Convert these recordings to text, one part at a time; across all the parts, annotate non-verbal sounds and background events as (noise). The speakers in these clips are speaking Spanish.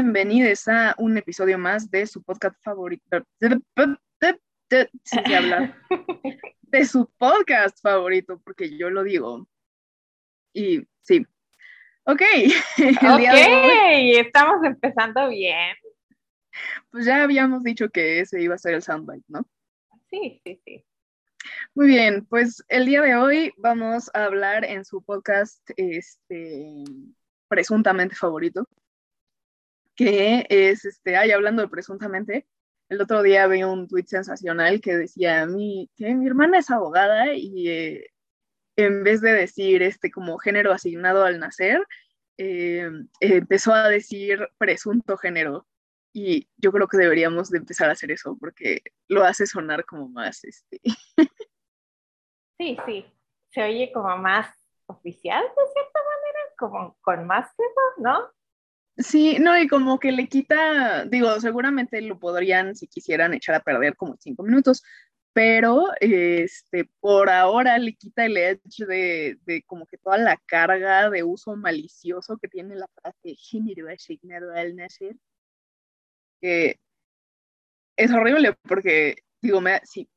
Bienvenidos a un episodio más de su podcast favorito. (laughs) De su podcast favorito, porque yo lo digo. Y sí, Ok. (laughs) ok, estamos empezando bien. Pues ya habíamos dicho que ese iba a ser el soundbite, ¿no? Sí, sí, sí. Muy bien, pues el día de hoy vamos a hablar en su podcast este, presuntamente favorito, que es, este, ay, hablando de presuntamente, el otro día vi un tweet sensacional que decía, mi, que mi hermana es abogada y eh, en vez de decir este como género asignado al nacer, eh, empezó a decir presunto género. Y yo creo que deberíamos de empezar a hacer eso porque lo hace sonar como más este. (laughs) Sí, sí. Se oye como más oficial de cierta manera, como con más peso, ¿no? Sí, no, y como que le quita, digo, seguramente lo podrían, si quisieran, echar a perder como cinco minutos, pero este, por ahora le quita el edge de, de, como que toda la carga de uso malicioso que tiene la frase género asignado al nacer, que es horrible porque, digo, me, sí,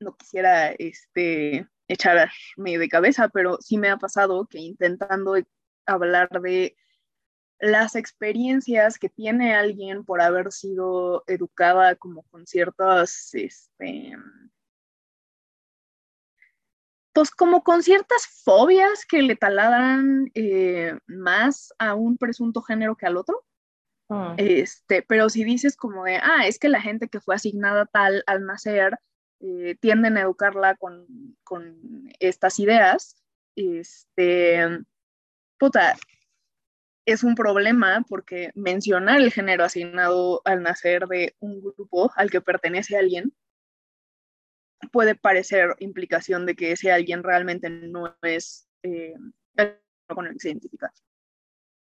no quisiera este, echarme de cabeza, pero sí me ha pasado que intentando hablar de las experiencias que tiene alguien por haber sido educada como con ciertas, este, pues como con ciertas fobias que le taladran eh, más a un presunto género que al otro. Ah. Este, pero si dices como de, ah, es que la gente que fue asignada tal al nacer eh, tienden a educarla con, con estas ideas, este, puta, es un problema porque mencionar el género asignado al nacer de un grupo al que pertenece alguien puede parecer implicación de que ese alguien realmente no es eh, con el que se identifica.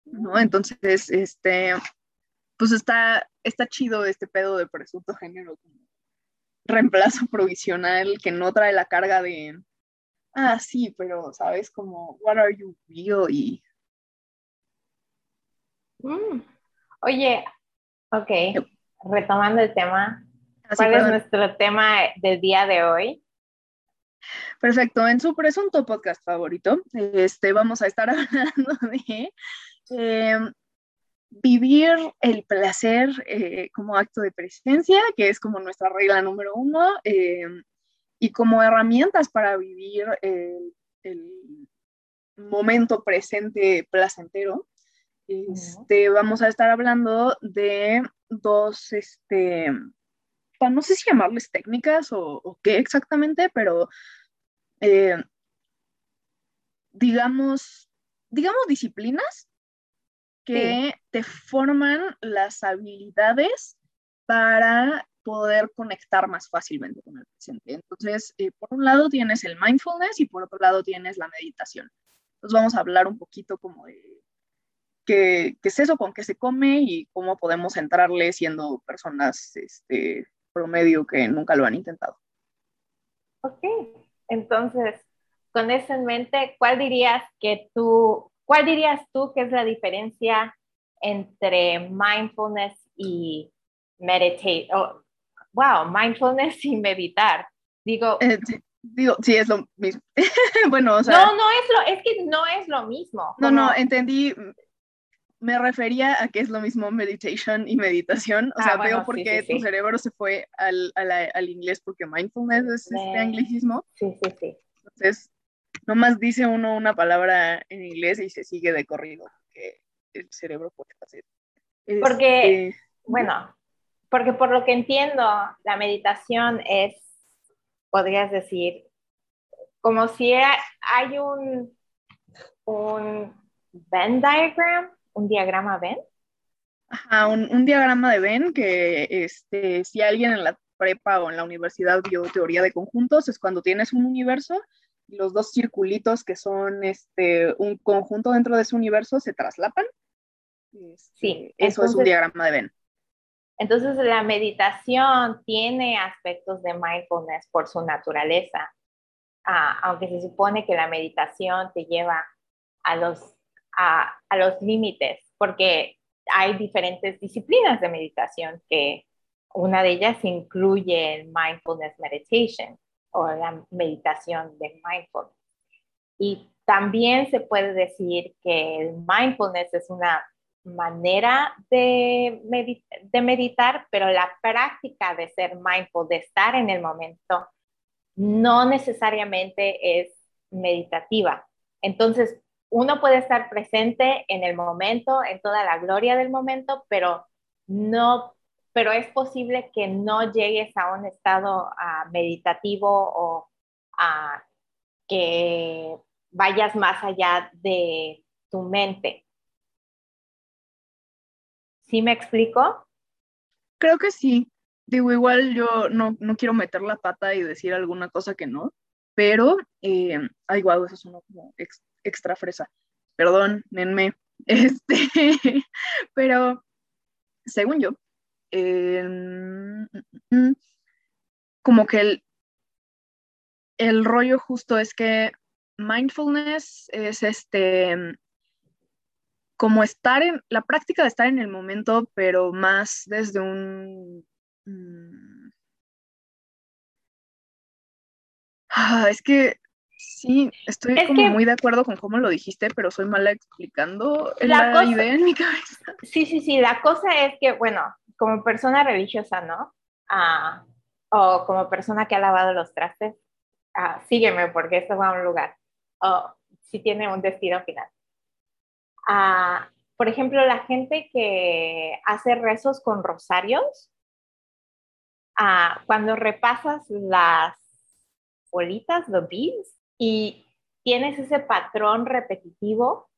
¿no? Entonces, este, pues está, está chido este pedo de presunto género como reemplazo provisional que no trae la carga de, ah, sí, pero, ¿sabes? Como, what are you real? Y Mm. Oye, ok, retomando el tema, ah, ¿cuál es nuestro tema del día de hoy? Perfecto, en su presunto podcast favorito, este, vamos a estar (laughs) hablando de em, vivir el placer eh, como acto de presencia, que es como nuestra regla número uno, em, y como herramientas para vivir el momento presente placentero. Este, vamos a estar hablando de dos, este, no sé si llamarles técnicas o, qué exactamente, pero eh, digamos, digamos disciplinas que te forman las habilidades para poder conectar más fácilmente con el presente. Entonces, eh, por un lado tienes el mindfulness y por otro lado tienes la meditación. Entonces vamos a hablar un poquito como de qué, es eso, con qué se come y cómo podemos entrarle siendo personas este, promedio que nunca lo han intentado. Ok, entonces, con eso en mente, ¿cuál dirías que tú, cuál dirías tú que es la diferencia entre mindfulness y meditate? Oh, wow, mindfulness y meditar. Digo, eh, digo, sí, es lo mismo. (laughs) bueno, o sea. No, no es lo, es que no es lo mismo. No, no, entendí me refería a que es lo mismo meditation y meditación. O ah, sea, veo por qué tu cerebro se fue al, al, inglés porque mindfulness es este anglicismo. Sí, sí, sí. Entonces, nomás dice uno una palabra en inglés y se sigue de corrido, que el cerebro puede hacer. Porque, este, bueno, porque por lo que entiendo, la meditación es, podrías decir, como si hay un, un Venn diagram un diagrama Venn. Ajá, un, diagrama de Venn que este, si alguien en la prepa o en la universidad vio teoría de conjuntos, es cuando tienes un universo y los dos circulitos que son este, un conjunto dentro de ese universo se traslapan. Este, sí. Eso es un diagrama de Venn. Entonces la meditación tiene aspectos de mindfulness por su naturaleza, ah, aunque se supone que la meditación te lleva a los, a, los límites, porque hay diferentes disciplinas de meditación que una de ellas incluye el mindfulness meditation o la meditación de mindfulness. Y también se puede decir que el mindfulness es una manera de, de meditar, pero la práctica de ser mindful, de estar en el momento, no necesariamente es meditativa. Entonces, uno puede estar presente en el momento, en toda la gloria del momento, pero no, pero es posible que no llegues a un estado ah, meditativo o a que vayas más allá de tu mente. ¿Sí me explico? Creo que sí. Digo, igual yo no, quiero meter la pata y decir alguna cosa que no, pero, eh, ay, eso suena como extra fresa. Perdón, nenme. (laughs) Este, pero según yo, em, como que el, el rollo justo es que mindfulness es este como estar en la práctica de estar en el momento, pero más desde un mm, ah, es que Sí, estoy como muy de acuerdo con cómo lo dijiste, pero soy mala explicando la, idea en mi cabeza. Sí, sí, sí, la cosa es que, bueno, como persona religiosa, ¿no? Ah, o como persona que ha lavado los trastes, ah, sígueme porque esto va a un lugar. O si tiene un destino final. Ah, por ejemplo, la gente que hace rezos con rosarios, cuando repasas las bolitas, los beads, y tienes ese patrón repetitivo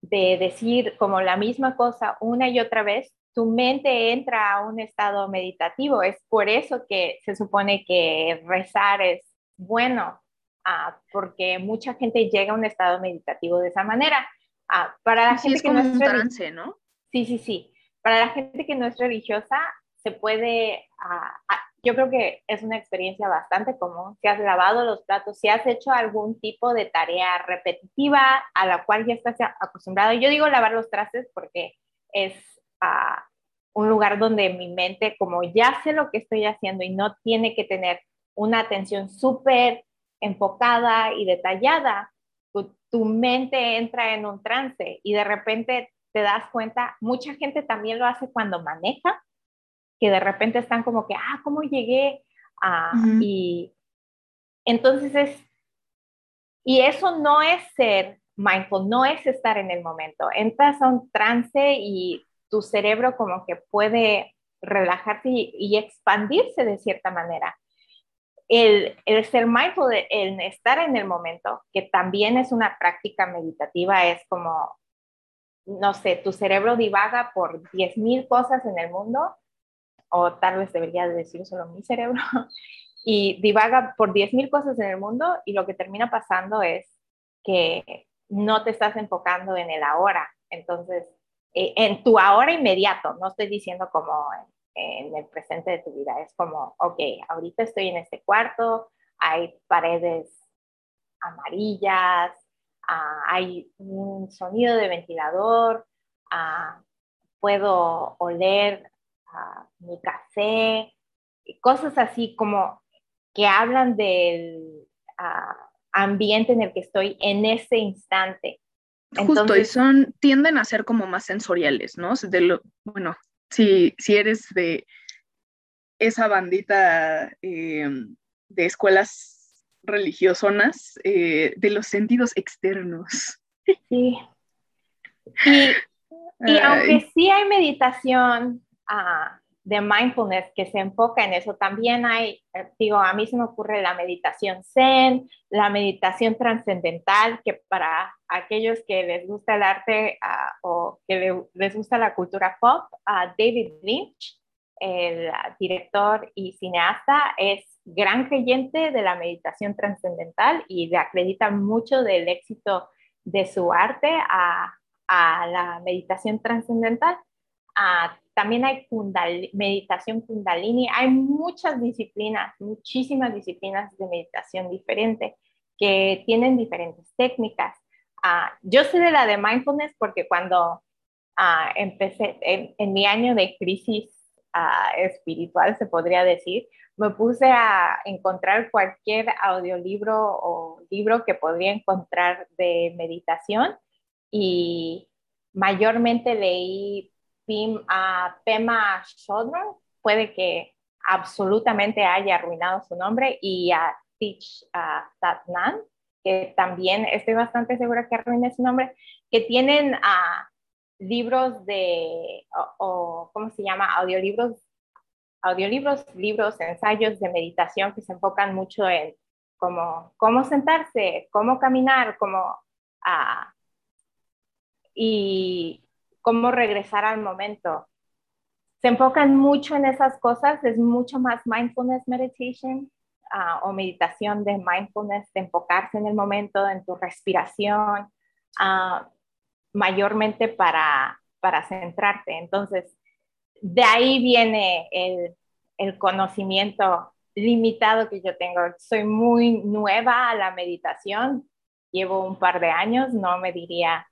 de decir como la misma cosa una y otra vez, tu mente entra a un estado meditativo. Es por eso que se supone que rezar es bueno, ah, porque mucha gente llega a un estado meditativo de esa manera. Ah, para la gente que no es trance, ¿no? Sí, sí, sí. Para la gente que no es religiosa, se puede ah, yo creo que es una experiencia bastante común. Si has lavado los platos, si has hecho algún tipo de tarea repetitiva a la cual ya estás acostumbrado. Yo digo lavar los trastes porque es ah, un lugar donde mi mente, como ya sé lo que estoy haciendo y no tiene que tener una atención súper enfocada y detallada, tu, tu mente entra en un trance y de repente te das cuenta, mucha gente también lo hace cuando maneja que de repente están como que, ah, ¿cómo llegué? a Y entonces es, y eso no es ser mindful, no es estar en el momento. Entras a un trance y tu cerebro como que puede relajarse y, expandirse de cierta manera. El, el, ser mindful, el estar en el momento, que también es una práctica meditativa, es como, no sé, tu cerebro divaga por 10.000 cosas en el mundo o tal vez debería decir solo mi cerebro, (laughs) y divaga por 10.000 cosas en el mundo y lo que termina pasando es que no te estás enfocando en el ahora. Entonces, eh, en tu ahora inmediato, no estoy diciendo como en el presente de tu vida, es como, ok, ahorita estoy en este cuarto, hay paredes amarillas, ah, hay un sonido de ventilador, ah, puedo oler mi café, cosas así como que hablan del ambiente en el que estoy en ese instante. Justo, y son, tienden a ser como más sensoriales, ¿no? De lo, bueno, si, si eres de esa bandita eh, de escuelas religiosonas, eh, de los sentidos externos. Sí. Y, y aunque sí hay meditación de mindfulness que se enfoca en eso. También hay, eh, digo, a mí se me ocurre la meditación zen, la meditación trascendental, que para aquellos que les gusta el arte ah, o que les gusta la cultura pop, uh, David Lynch, el director y cineasta, es gran creyente de la meditación trascendental y le acredita mucho del éxito de su arte a, a la meditación trascendental. Uh, también hay meditación kundalini, hay muchas disciplinas, muchísimas disciplinas de meditación diferentes que tienen diferentes técnicas. Uh, yo sé de la de mindfulness porque cuando uh, empecé en, mi año de crisis uh, espiritual, se podría decir, me puse a encontrar cualquier audiolibro o libro que podría encontrar de meditación y mayormente leí a Pema Chodron, puede que absolutamente haya arruinado su nombre, y a Tich Tatnan, que también estoy bastante segura que arruiné su nombre, que tienen uh, libros de, o, ¿cómo se llama? Audiolibros, audiolibros, libros, ensayos de meditación que se enfocan mucho en cómo, cómo sentarse, cómo caminar, cómo... Uh, y, cómo regresar al momento. Se enfocan mucho en esas cosas, es mucho más mindfulness meditation ah, o meditación de mindfulness, de enfocarse en el momento, en tu respiración, uh, mayormente para, para centrarte. Entonces, de ahí viene el, el conocimiento limitado que yo tengo. Soy muy nueva a la meditación, llevo un par de años, no me diría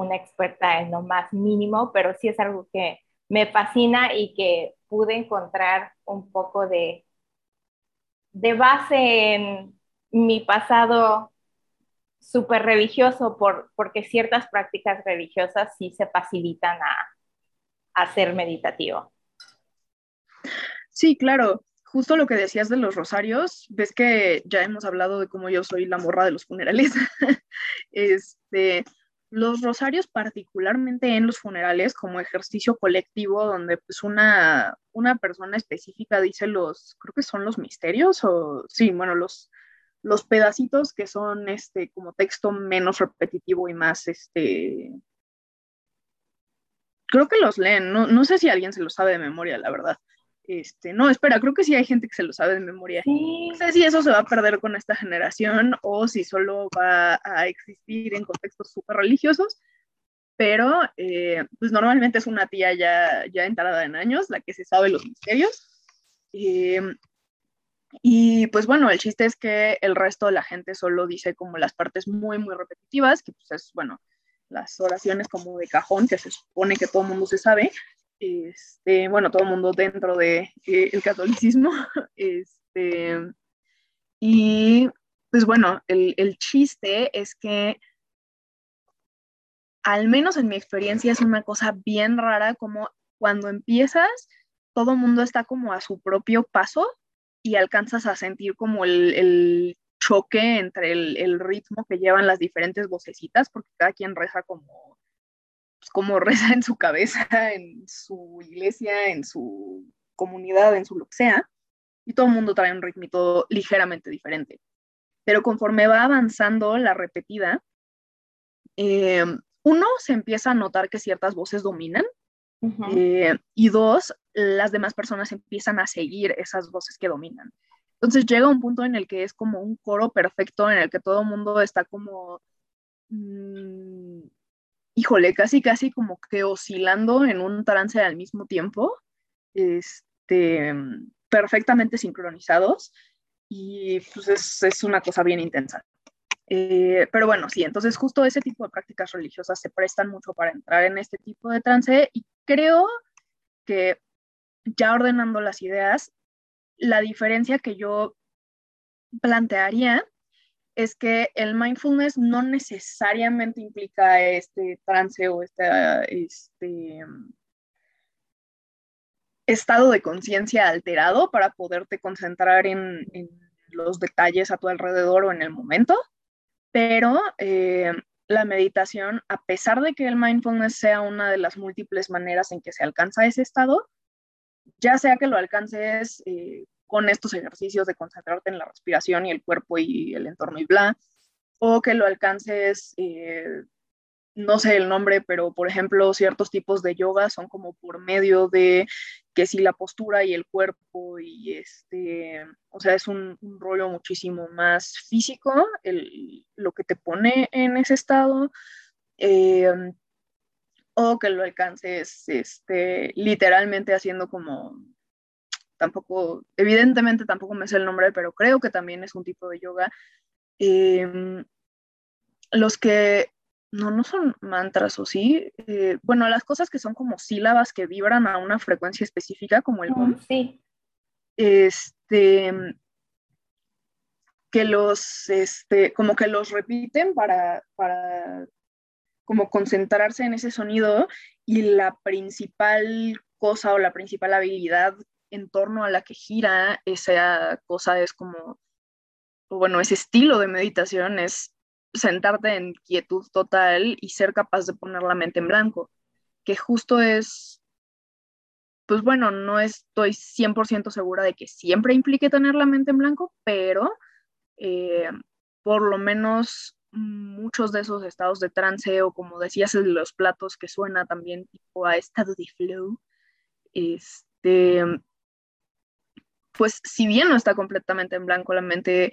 una experta en lo más mínimo, pero sí es algo que me fascina y que pude encontrar un poco de, de base en mi pasado súper religioso, por, porque ciertas prácticas religiosas sí se facilitan a, a ser meditativo. Sí, claro. Justo lo que decías de los rosarios, ves que ya hemos hablado de cómo yo soy la morra de los funerales. (laughs) este, los rosarios, particularmente en los funerales, como ejercicio colectivo, donde pues una, una persona específica dice los, creo que son los misterios, o sí, bueno, los, los pedacitos que son este como texto menos repetitivo y más este creo que los leen, no, no sé si alguien se lo sabe de memoria, la verdad. Este, no, espera, creo que sí hay gente que se lo sabe de memoria. No sé si eso se va a perder con esta generación o si solo va a existir en contextos súper religiosos, pero eh, pues normalmente es una tía ya, ya entrada en años la que se sabe los misterios. Em, y pues bueno, el chiste es que el resto de la gente solo dice como las partes muy, muy repetitivas, que pues es, bueno, las oraciones como de cajón, que se supone que todo el mundo se sabe, este, bueno, todo el mundo dentro del de, eh, el catolicismo, (laughs) este, y pues bueno, el, el chiste es que al menos en mi experiencia es una cosa bien rara como cuando empiezas, todo el mundo está como a su propio paso y alcanzas a sentir como el, el choque entre el, el, ritmo que llevan las diferentes vocecitas, porque cada quien reza como pues, como (laughs) reza en su cabeza, en su iglesia, en su comunidad, en su lo que sea, y todo el mundo trae un ritmo ligeramente diferente. Pero conforme va avanzando la repetida, eh, uno, se empieza a notar que ciertas voces dominan, eh, y dos, las demás personas empiezan a seguir esas voces que dominan. Entonces llega un punto en el que es como un coro perfecto en el que todo el mundo está como mm, híjole, casi, casi como que oscilando en un trance al mismo tiempo, este, perfectamente sincronizados y pues es, es una cosa bien intensa. Eh, pero bueno, sí, entonces justo ese tipo de prácticas religiosas se prestan mucho para entrar en este tipo de trance y creo que ya ordenando las ideas, la diferencia que yo plantearía es que el mindfulness no necesariamente implica este trance o este, este estado de conciencia alterado para poderte concentrar en, los detalles a tu alrededor o en el momento, pero eh, la meditación, a pesar de que el mindfulness sea una de las múltiples maneras en que se alcanza ese estado, ya sea que lo alcances eh, con estos ejercicios de concentrarte en la respiración y el cuerpo y el entorno y bla, o que lo alcances, eh, no sé el nombre, pero por ejemplo, ciertos tipos de yoga son como por medio de que si la postura y el cuerpo y este, o sea, es un, rollo muchísimo más físico, lo que te pone en ese estado. Eh, o que lo alcances este, literalmente haciendo como, tampoco, evidentemente tampoco me sé el nombre, pero creo que también es un tipo de yoga. Em, los que, no, no son mantras o sí, eh, bueno, las cosas que son como sílabas que vibran a una frecuencia específica, como el Sí. Este, que los, este, como que los repiten para, para como concentrarse en ese sonido y la principal cosa o la principal habilidad en torno a la que gira esa cosa es como, bueno, ese estilo de meditación es sentarte en quietud total y ser capaz de poner la mente en blanco, que justo es, pues bueno, no estoy 100% segura de que siempre implique tener la mente en blanco, pero eh, por lo menos muchos de esos estados de trance o como decías los platos que suena también tipo a estado de flow, este, pues si bien no está completamente en blanco, la mente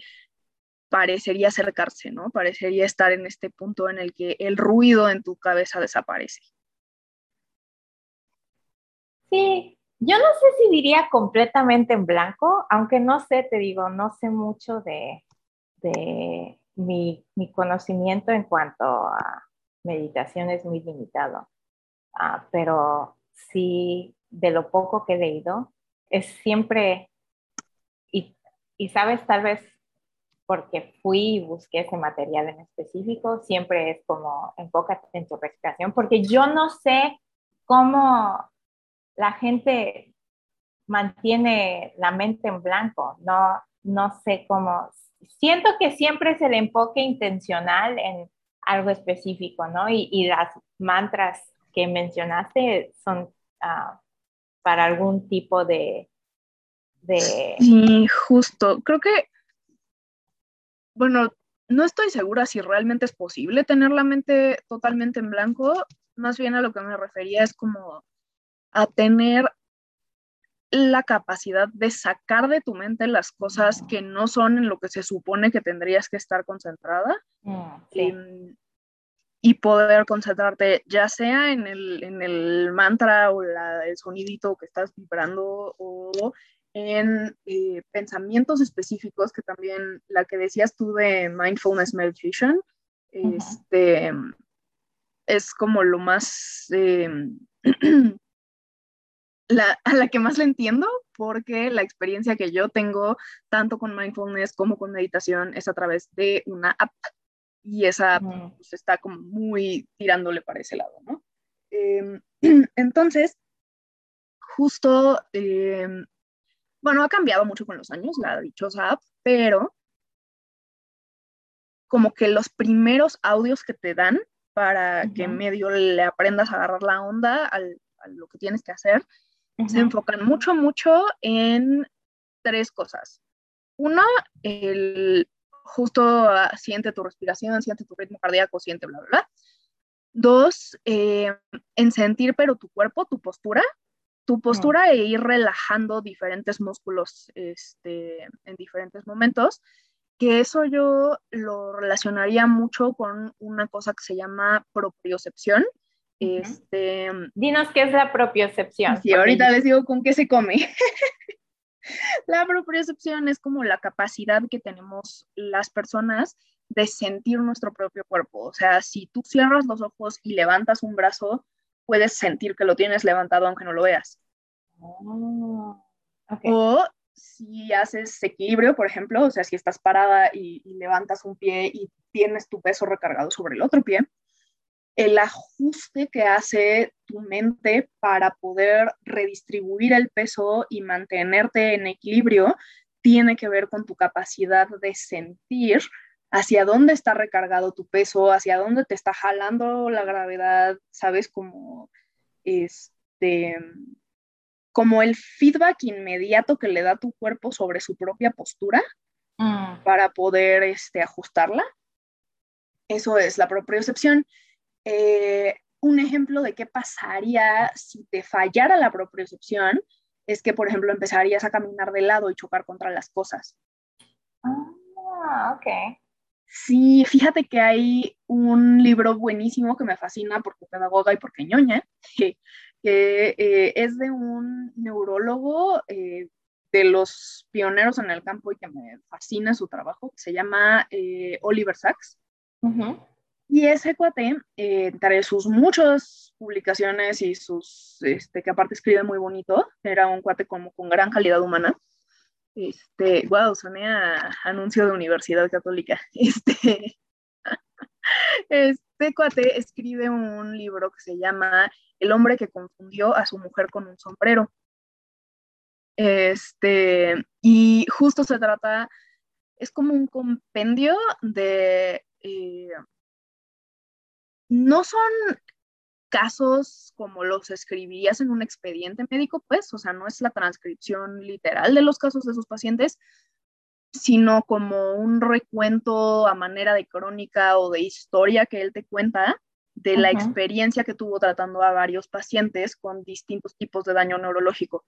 parecería acercarse, ¿no? Parecería estar en este punto en el que el ruido en tu cabeza desaparece. Sí, yo no sé si diría completamente en blanco, aunque no sé, te digo, no sé mucho de, de mi, conocimiento en cuanto a meditación es muy limitado, ah, pero sí, de lo poco que he leído, es siempre, y, y sabes, tal vez porque fui y busqué ese material en específico, siempre es como enfócate en tu respiración, porque yo no sé cómo la gente mantiene la mente en blanco, no, no sé cómo, siento que siempre es el enfoque intencional en algo específico, ¿no? Y, las mantras que mencionaste son ah, para algún tipo de, de... Sí, justo. Creo que, bueno, no estoy segura si realmente es posible tener la mente totalmente en blanco. Más bien a lo que me refería es como a tener la capacidad de sacar de tu mente las cosas que no son en lo que se supone que tendrías que estar concentrada mm, em, y poder concentrarte ya sea en el, mantra o el sonidito que estás vibrando o en eh, pensamientos específicos que también la que decías tú de mindfulness meditation este, es como lo más em, (clears throat) a la que más le entiendo, porque la experiencia que yo tengo, tanto con mindfulness como con meditación, es a través de una app. Y esa app pues, está como muy tirándole para ese lado, ¿no? Em, (clears throat) entonces, justo, em, bueno, ha cambiado mucho con los años la dichosa app, pero como que los primeros audios que te dan para que medio le aprendas a agarrar la onda a lo que tienes que hacer, se enfocan mucho, mucho en tres cosas. Una, el justo ah, siente tu respiración, siente tu ritmo cardíaco, siente bla, bla, bla. Dos, eh, en sentir pero tu cuerpo, tu postura, tu postura e ir relajando diferentes músculos este, en diferentes momentos, que eso yo lo relacionaría mucho con una cosa que se llama propriocepción, este, Dinos qué es la propiocepción. Sí, ahorita les digo con qué se come. (laughs) la propiocepción es como la capacidad que tenemos las personas de sentir nuestro propio cuerpo. O sea, si tú cierras los ojos y levantas un brazo, puedes sentir que lo tienes levantado aunque no lo veas. Oh, o si haces equilibrio, por ejemplo, o sea, si estás parada y levantas un pie y tienes tu peso recargado sobre el otro pie, el ajuste que hace tu mente para poder redistribuir el peso y mantenerte en equilibrio tiene que ver con tu capacidad de sentir hacia dónde está recargado tu peso, hacia dónde te está jalando la gravedad, sabes, como este como el feedback inmediato que le da tu cuerpo sobre su propia postura mm. para poder este, ajustarla. Eso es la propriocepción. Eh, un ejemplo de qué pasaría si te fallara la propriocepción es que, por ejemplo, empezarías a caminar de lado y chocar contra las cosas. Ah, ok. Sí, fíjate que hay un libro buenísimo que me fascina porque pedagoga y porque ñoña, que, eh, es de un neurólogo eh, de los pioneros en el campo y que me fascina su trabajo, que se llama eh, Oliver Sacks. Y ese cuate, entre sus muchas publicaciones y sus, este, que aparte escribe muy bonito, era un cuate como con gran calidad humana, este, wow, soné anuncio de Universidad Católica. (laughs) Este, este cuate escribe un libro que se llama El hombre que confundió a su mujer con un sombrero. Este, y justo se trata, es como un compendio de, eh, no son casos como los escribirías en un expediente médico, pues, o sea, no es la transcripción literal de los casos de sus pacientes, sino como un recuento a manera de crónica o de historia que él te cuenta de la experiencia que tuvo tratando a varios pacientes con distintos tipos de daño neurológico.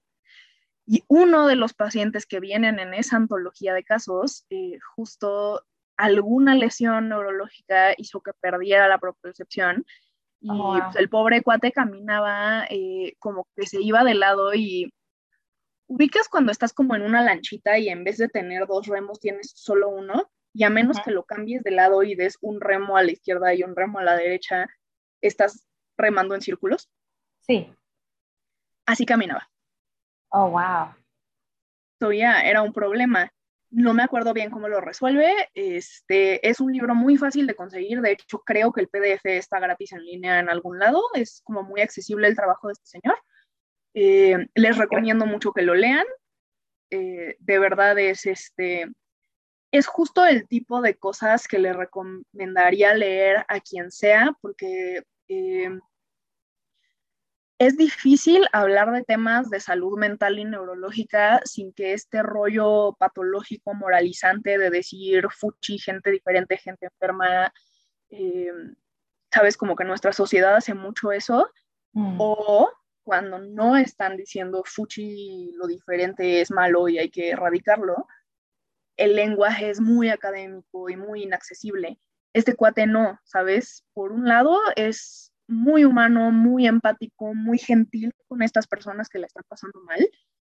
Y uno de los pacientes que vienen en esa antología de casos, eh, justo alguna lesión neurológica hizo que perdiera la propiocepción y pues, el pobre cuate caminaba eh, como que se iba de lado y ubicas cuando estás como en una lanchita y en vez de tener dos remos tienes solo uno y a menos que lo cambies de lado y des un remo a la izquierda y un remo a la derecha, estás remando en círculos. Sí. Así caminaba. Oh, wow. Todavía era un problema no me acuerdo bien cómo lo resuelve. Este, es un libro muy fácil de conseguir. De hecho, creo que el PDF está gratis en línea en algún lado. Es como muy accesible el trabajo de este señor. Eh, les recomiendo mucho que lo lean. Eh, de verdad es este. Es justo el tipo de cosas que le recomendaría leer a quien sea, porque eh, es difícil hablar de temas de salud mental y neurológica sin que este rollo patológico moralizante de decir fuchi, gente diferente, gente enferma, eh, sabes, como que nuestra sociedad hace mucho eso, mm. o cuando no están diciendo fuchi, lo diferente es malo y hay que erradicarlo, el lenguaje es muy académico y muy inaccesible. Este cuate no, ¿sabes? Por un lado es muy humano, muy empático, muy gentil con estas personas que la están pasando mal.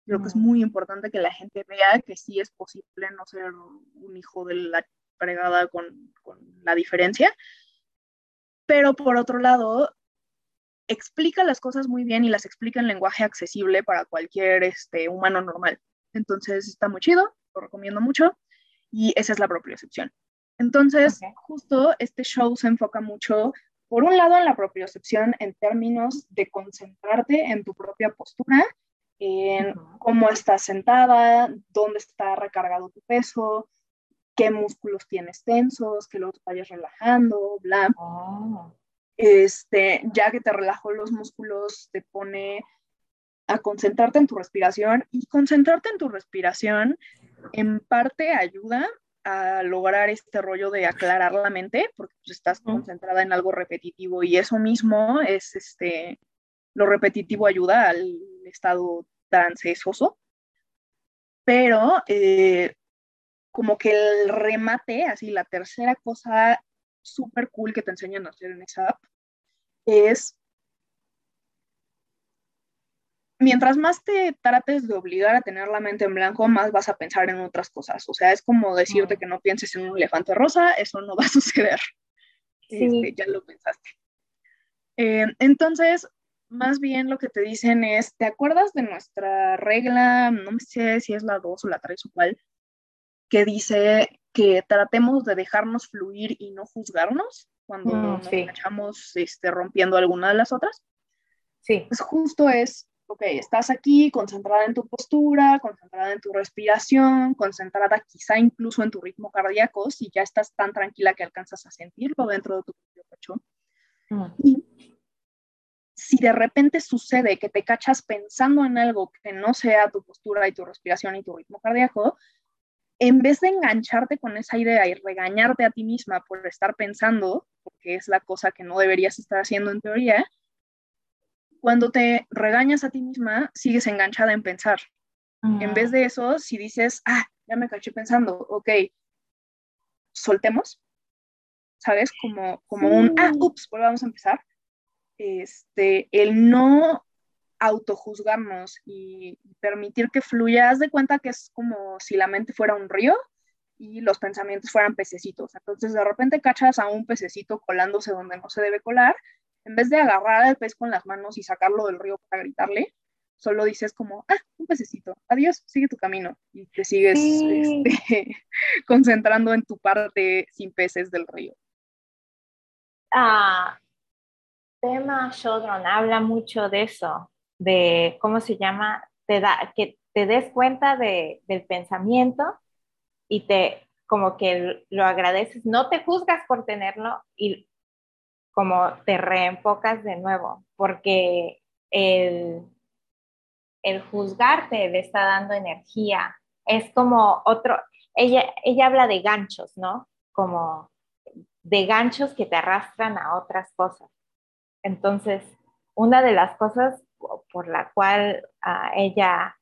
Creo que es muy importante que la gente vea que sí es posible no ser un hijo de la fregada con, con la diferencia. Pero por otro lado, explica las cosas muy bien y las explica en lenguaje accesible para cualquier este, humano normal. Entonces está muy chido, lo recomiendo mucho y esa es la propia excepción. Entonces, justo este show se enfoca mucho por un lado, en la propiocepción en términos de concentrarte en tu propia postura, en cómo estás sentada, dónde está recargado tu peso, qué músculos tienes tensos, que los vayas relajando, bla. Ah. Este, ya que te relajó los músculos, te pone a concentrarte en tu respiración y concentrarte en tu respiración en parte ayuda a lograr este rollo de aclarar la mente, porque pues, estás concentrada en algo repetitivo y eso mismo es, este, lo repetitivo ayuda al estado trancesoso, pero eh, como que el remate, así la tercera cosa súper cool que te enseñan a hacer en esa app es mientras más te trates de obligar a tener la mente en blanco, más vas a pensar en otras cosas. O sea, es como decirte que no pienses en un elefante rosa, eso no va a (laughs) suceder. Sí. Este, ya lo pensaste. Eh, entonces, más bien lo que te dicen es, ¿te acuerdas de nuestra regla? No sé si es la 2 o la 3 o cuál, que dice que tratemos de dejarnos fluir y no juzgarnos cuando mm, nos echamos este, rompiendo alguna de las otras. Sí. Pues justo es ok, estás aquí concentrada en tu postura, concentrada en tu respiración, concentrada quizá incluso en tu ritmo cardíaco, si ya estás tan tranquila que alcanzas a sentirlo dentro de tu propio pecho. Mm. Y si de repente sucede que te cachas pensando en algo que no sea tu postura y tu respiración y tu ritmo cardíaco, en vez de engancharte con esa idea y regañarte a ti misma por estar pensando, porque es la cosa que no deberías estar haciendo en teoría, cuando te regañas a ti misma, sigues enganchada en pensar. En vez de eso, si dices, ah, ya me caché pensando, ok, soltemos, ¿sabes? Como, como un, ah, ups, volvamos a empezar. Este, el no autojuzgarnos y permitir que fluya, haz de cuenta que es como si la mente fuera un río y los pensamientos fueran pececitos. Entonces de repente cachas a un pececito colándose donde no se debe colar, en vez de agarrar al pez con las manos y sacarlo del río para gritarle, solo dices como, ah, un pececito, adiós, sigue tu camino y te sigues este, (laughs) concentrando en tu parte sin peces del río. Ah, tema Shodron habla mucho de eso, de cómo se llama, te da, que te des cuenta de, del pensamiento y te como que lo agradeces, no te juzgas por tenerlo y como te reenfocas de nuevo, porque el, el juzgarte le está dando energía. Es como otro, ella, ella habla de ganchos, ¿no? Como de ganchos que te arrastran a otras cosas. Entonces, una de las cosas por la cual ah, ella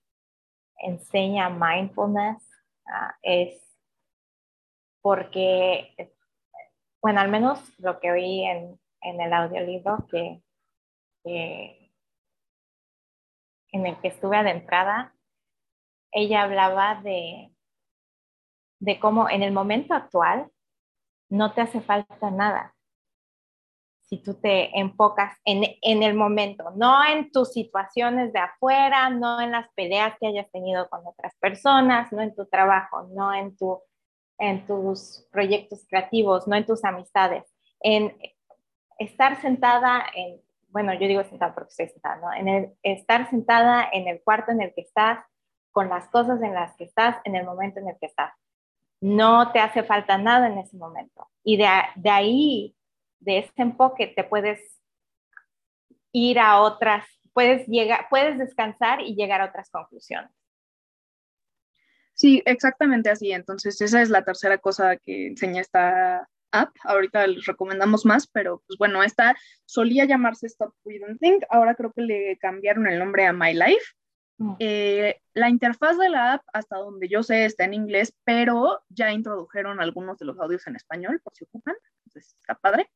enseña mindfulness ah, es porque, bueno, al menos lo que oí en, en el audiolibro que, que, en el que estuve adentrada, ella hablaba de, de cómo en el momento actual no te hace falta nada. Si tú te enfocas en, en, el momento, no en tus situaciones de afuera, no en las peleas que hayas tenido con otras personas, no en tu trabajo, no en, tu, en tus proyectos creativos, no en tus amistades, en estar sentada en, bueno, yo digo sentada porque estoy ¿no? En el, estar sentada en el cuarto en el que estás, con las cosas en las que estás, en el momento en el que estás. No te hace falta nada en ese momento. Y de, de ahí de ese enfoque te puedes ir a otras, puedes llegar, puedes descansar y llegar a otras conclusiones. Sí, exactamente así. Entonces, esa es la tercera cosa que enseña esta app. Ahorita les recomendamos más, pero pues bueno, esta solía llamarse Stop Read Think. Ahora creo que le cambiaron el nombre a My Life. Mm. Eh, la interfaz de la app, hasta donde yo sé, está en inglés, pero ya introdujeron algunos de los audios en español, por si ocupan. Entonces, está padre.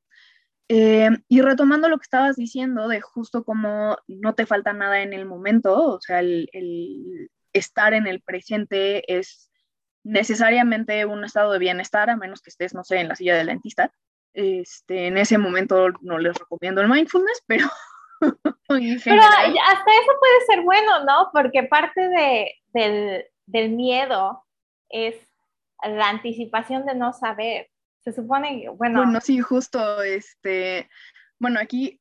Eh, y retomando lo que estabas diciendo de justo como no te falta nada en el momento, o sea, el, estar en el presente es necesariamente un estado de bienestar, a menos que estés, no sé, en la silla del dentista. Este, en ese momento no les recomiendo el mindfulness, pero... (laughs) pero hasta eso puede ser bueno, ¿no? Porque parte de, del, del miedo es la anticipación de no saber. Se supone, bueno. Bueno, sí, justo, este, bueno, aquí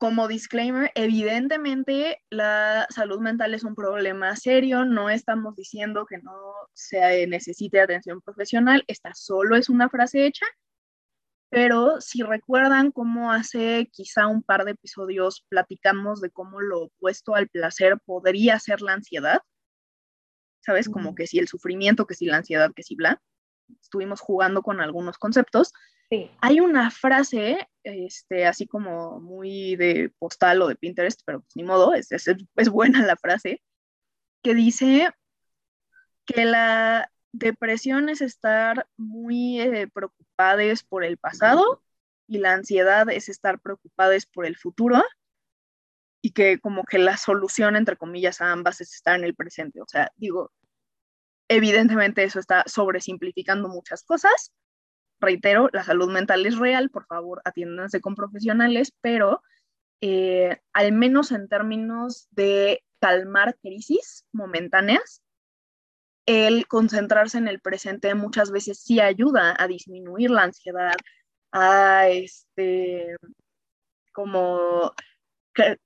como disclaimer, evidentemente la salud mental es un problema serio, no estamos diciendo que no se necesite atención profesional, esta solo es una frase hecha, pero si recuerdan cómo hace quizá un par de episodios platicamos de cómo lo opuesto al placer podría ser la ansiedad, ¿sabes? Como que si el sufrimiento, que si la ansiedad, que si bla estuvimos jugando con algunos conceptos. Hay una frase, este, así como muy de postal o de Pinterest, pero pues ni modo, es, es, buena la frase, que dice que la depresión es estar muy eh, preocupados por el pasado y la ansiedad es estar preocupados por el futuro y que como que la solución, entre comillas, a ambas es estar en el presente. O sea, digo, Evidentemente eso está sobresimplificando muchas cosas. Reitero, la salud mental es real, por favor, atiéndanse con profesionales, pero eh, al menos en términos de calmar crisis momentáneas, el concentrarse en el presente muchas veces sí ayuda a disminuir la ansiedad, a este, como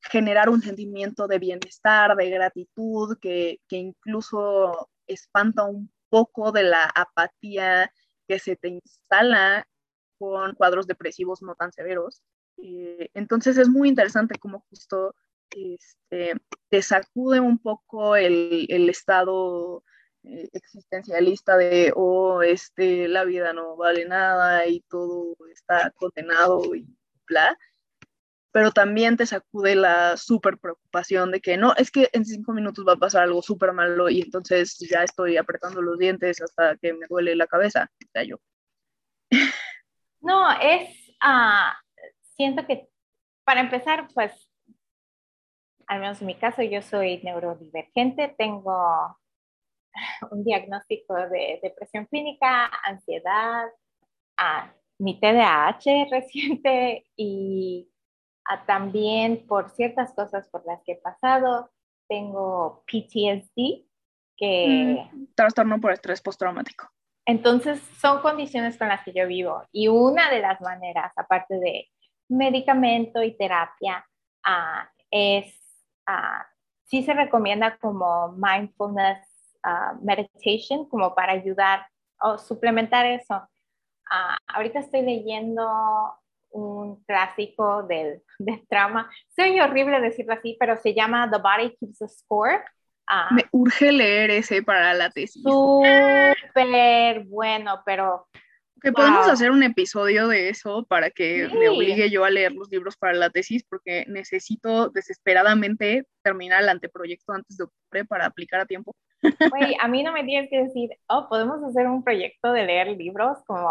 generar un sentimiento de bienestar, de gratitud, que, que incluso espanta un poco de la apatía que se te instala con cuadros depresivos no tan severos. Eh, entonces es muy interesante cómo justo este, te sacude un poco el, el estado eh, existencialista de, oh, este, la vida no vale nada y todo está condenado y bla, pero también te sacude la súper preocupación de que no, es que en cinco minutos va a pasar algo súper malo y entonces ya estoy apretando los dientes hasta que me duele la cabeza, o sea, yo. (laughs) No, es, uh, siento que para empezar, pues, al menos en mi caso, yo soy neurodivergente, tengo (laughs) un diagnóstico de depresión clínica, ansiedad, a mi TDAH (laughs) reciente y también por ciertas cosas por las que he pasado, tengo PTSD, que... Mm, trastorno por estrés postraumático. Entonces, son condiciones con las que yo vivo y una de las maneras, aparte de medicamento y terapia, uh, es, uh, sí se recomienda como mindfulness uh, meditation, como para ayudar o suplementar eso. ahorita estoy leyendo un clásico del, (laughs) del trauma. Soy horrible decirlo así, pero se llama The Body Keeps the Score. Me urge leer ese para la tesis. Súper bueno, pero que podemos hacer un episodio de eso para que me obligue yo a leer los libros para la tesis, porque necesito desesperadamente terminar el anteproyecto antes de octubre para aplicar a tiempo. Güey, a mí no me tienes que decir, oh, podemos hacer un proyecto de leer libros, como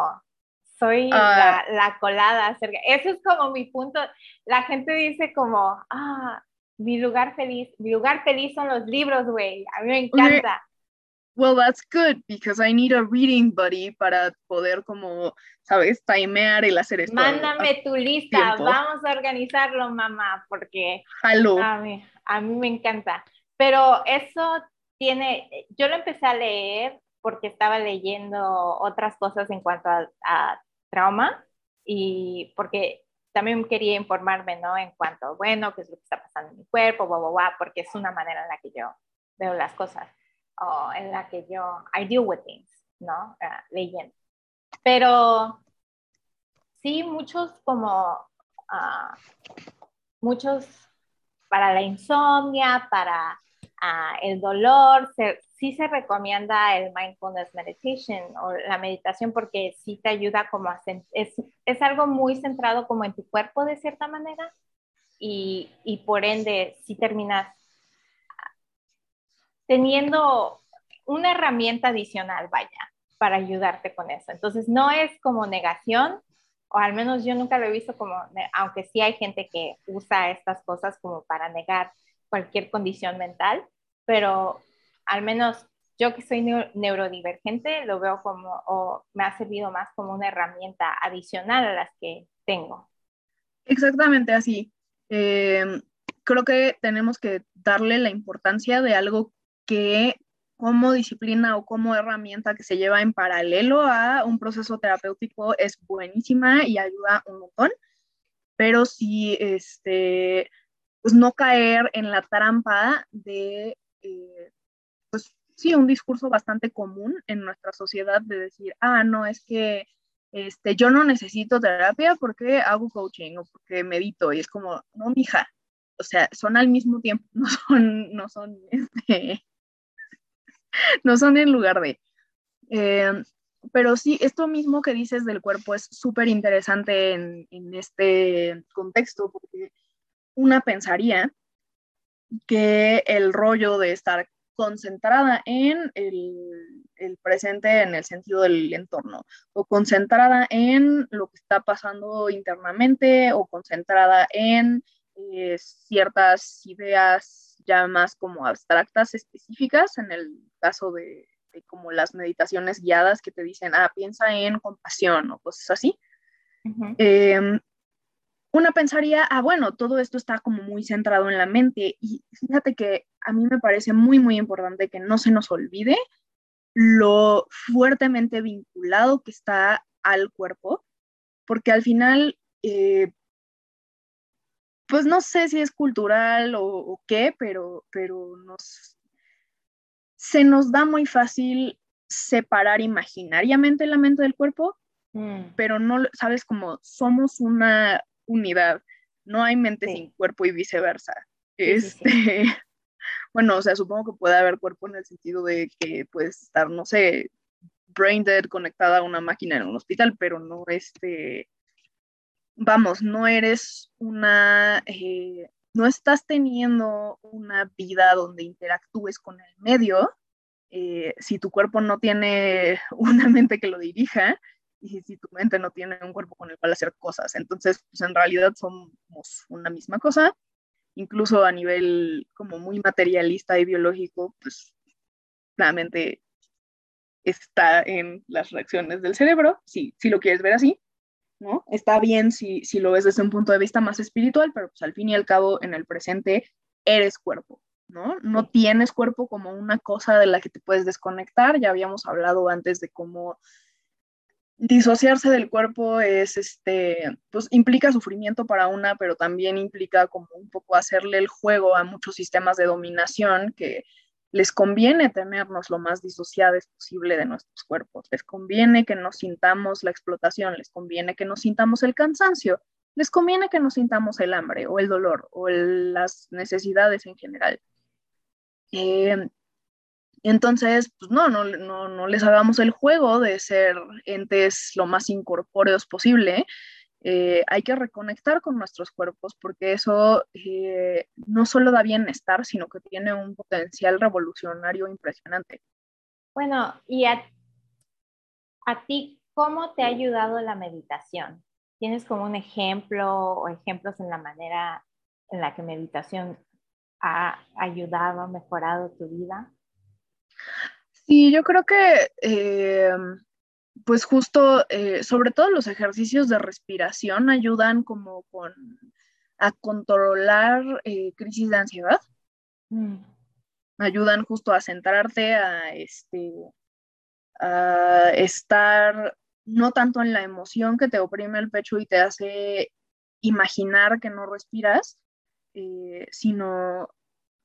soy ah. la, la, colada acerca. Eso es como mi punto. La gente dice como, ah, mi lugar feliz, mi lugar feliz son los libros, güey. A mí me encanta. Well, that's good because I need a reading buddy para poder como, ¿sabes? Timear el hacer esto. Mándame tu lista, vamos a organizarlo, mamá, porque A, mí, a mí me encanta. Pero eso tiene, yo lo empecé a leer porque estaba leyendo otras cosas en cuanto a, trauma y porque también quería informarme, ¿no? En cuanto, bueno, qué es lo que está pasando en mi cuerpo, bla, bla, bla, porque es una manera en la que yo veo las cosas o en la que yo, I deal with things, ¿no? Uh, leyendo. Pero sí, muchos como, uh, muchos para la insomnia, para uh, el dolor, sí se recomienda el mindfulness meditation o la meditación porque sí te ayuda como a, es, es algo muy centrado como en tu cuerpo de cierta manera y, y por ende sí terminas teniendo una herramienta adicional, vaya, para ayudarte con eso. Entonces, no es como negación, o al menos yo nunca lo he visto como, aunque sí hay gente que usa estas cosas como para negar cualquier condición mental, pero al menos yo que soy neurodivergente lo veo como, o me ha servido más como una herramienta adicional a las que tengo. Exactamente así. Eh, creo que tenemos que darle la importancia de algo que como disciplina o como herramienta que se lleva en paralelo a un proceso terapéutico es buenísima y ayuda un montón, pero sí, este, pues no caer en la trampa de, eh, pues sí, un discurso bastante común en nuestra sociedad de decir, ah, no, es que este, yo no necesito terapia porque hago coaching o porque medito y es como, no, mija, o sea, son al mismo tiempo, (laughs) no son, no son, este, (laughs) no son en lugar de. Eh, pero sí, esto mismo que dices del cuerpo es súper interesante en, este contexto, porque una pensaría que el rollo de estar concentrada en el, presente en el sentido del entorno, o concentrada en lo que está pasando internamente, o concentrada en eh, ciertas ideas ya más como abstractas específicas, en el caso de, como las meditaciones guiadas que te dicen, ah, piensa en compasión o cosas así. Una pensaría, ah, bueno, todo esto está como muy centrado en la mente y fíjate que a mí me parece muy, muy importante que no se nos olvide lo fuertemente vinculado que está al cuerpo, porque al final eh, pues no sé si es cultural o, qué, pero, pero nos, se nos da muy fácil separar imaginariamente la mente del cuerpo, mm. pero no, sabes, como somos una unidad. No hay mente sin cuerpo y viceversa. este, (laughs) bueno, o sea, supongo que puede haber cuerpo en el sentido de que puedes estar, no sé, brain dead conectada a una máquina en un hospital, pero no este, vamos, no eres una, eh, no estás teniendo una vida donde interactúes con el medio, eh, si tu cuerpo no tiene (laughs) una mente que lo dirija y si tu mente no tiene un cuerpo con el cual hacer cosas. Entonces, pues en realidad somos una misma cosa, incluso a nivel como muy materialista y biológico, pues la mente está en las reacciones del cerebro, si, si lo quieres ver así, ¿no? Está bien si, si lo ves desde un punto de vista más espiritual, pero pues al fin y al cabo en el presente eres cuerpo, ¿no? No tienes cuerpo como una cosa de la que te puedes desconectar, ya habíamos hablado antes de cómo disociarse del cuerpo es este, pues implica sufrimiento para una, pero también implica como un poco hacerle el juego a muchos sistemas de dominación que les conviene tenernos lo más disociados posible de nuestros cuerpos, les conviene que nos sintamos la explotación, les conviene que nos sintamos el cansancio, les conviene que nos sintamos el hambre o el dolor o las necesidades en general. Eh, entonces, pues no, no, no, no les hagamos el juego de ser entes lo más incorpóreos posible, eh, hay que reconectar con nuestros cuerpos porque eso eh, no solo da bienestar, sino que tiene un potencial revolucionario impresionante. Bueno, y a, a ti, ¿cómo te ha ayudado la meditación? ¿Tienes como un ejemplo o ejemplos en la manera en la que meditación ha ayudado, mejorado tu vida? Sí, yo creo que eh, pues justo, eh, sobre todo los ejercicios de respiración ayudan como con, a controlar eh, crisis de ansiedad. Mm. Ayudan justo a centrarte, a, este, a estar no tanto en la emoción que te oprime el pecho y te hace imaginar que no respiras, eh, sino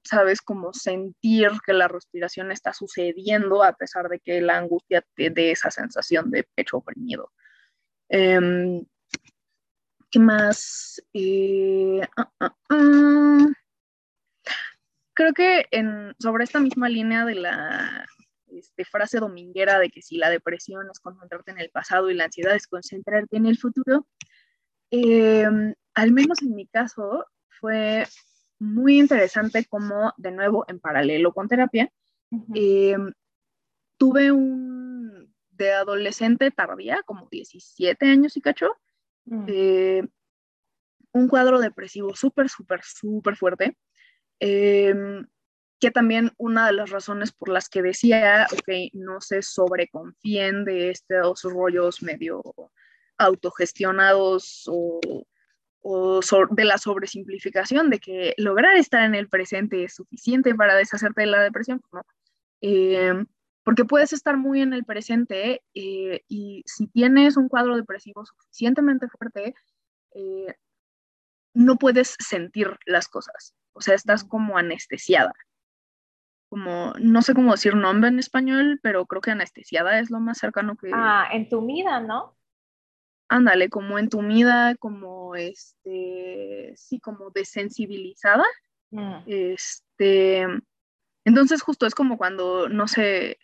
sabes, como sentir que la respiración está sucediendo a pesar de que la angustia te dé esa sensación de pecho oprimido. Em, ¿Qué más? Eh, ah, ah, ah. Creo que en, sobre esta misma línea de la este, frase dominguera de que si la depresión es concentrarte en el pasado y la ansiedad es concentrarte en el futuro, em, al menos en mi caso fue muy interesante como, de nuevo, en paralelo con terapia, eh, tuve un, de adolescente tardía, como 17 años y cacho, eh, un cuadro depresivo súper, súper, súper fuerte, em, que también una de las razones por las que decía, ok, no se sobreconfíen de estos rollos medio autogestionados o o de la sobresimplificación de que lograr estar en el presente es suficiente para deshacerte de la depresión, ¿no? Eh, porque puedes estar muy en el presente eh, y si tienes un cuadro depresivo suficientemente fuerte, eh, no puedes sentir las cosas, o sea, estás como anestesiada. Como, no sé cómo decir nombre en español, pero creo que anestesiada es lo más cercano que... Ah, entumida, ¿no? Ándale, como entumida, como este, sí, como desensibilizada. Mm. Este, entonces justo es como cuando, no sé,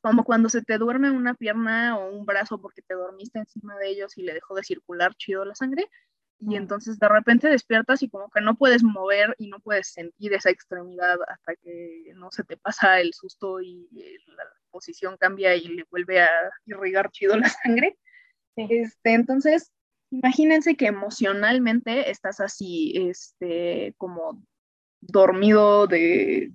como cuando se te duerme una pierna o un brazo porque te dormiste encima de ellos y le dejó de circular chido la sangre. Y mm. entonces de repente despiertas y como que no puedes mover y no puedes sentir esa extremidad hasta que no se te pasa el susto y la posición cambia y le vuelve a irrigar chido la sangre. Este, entonces, imagínense que emocionalmente estás así, este, como dormido de,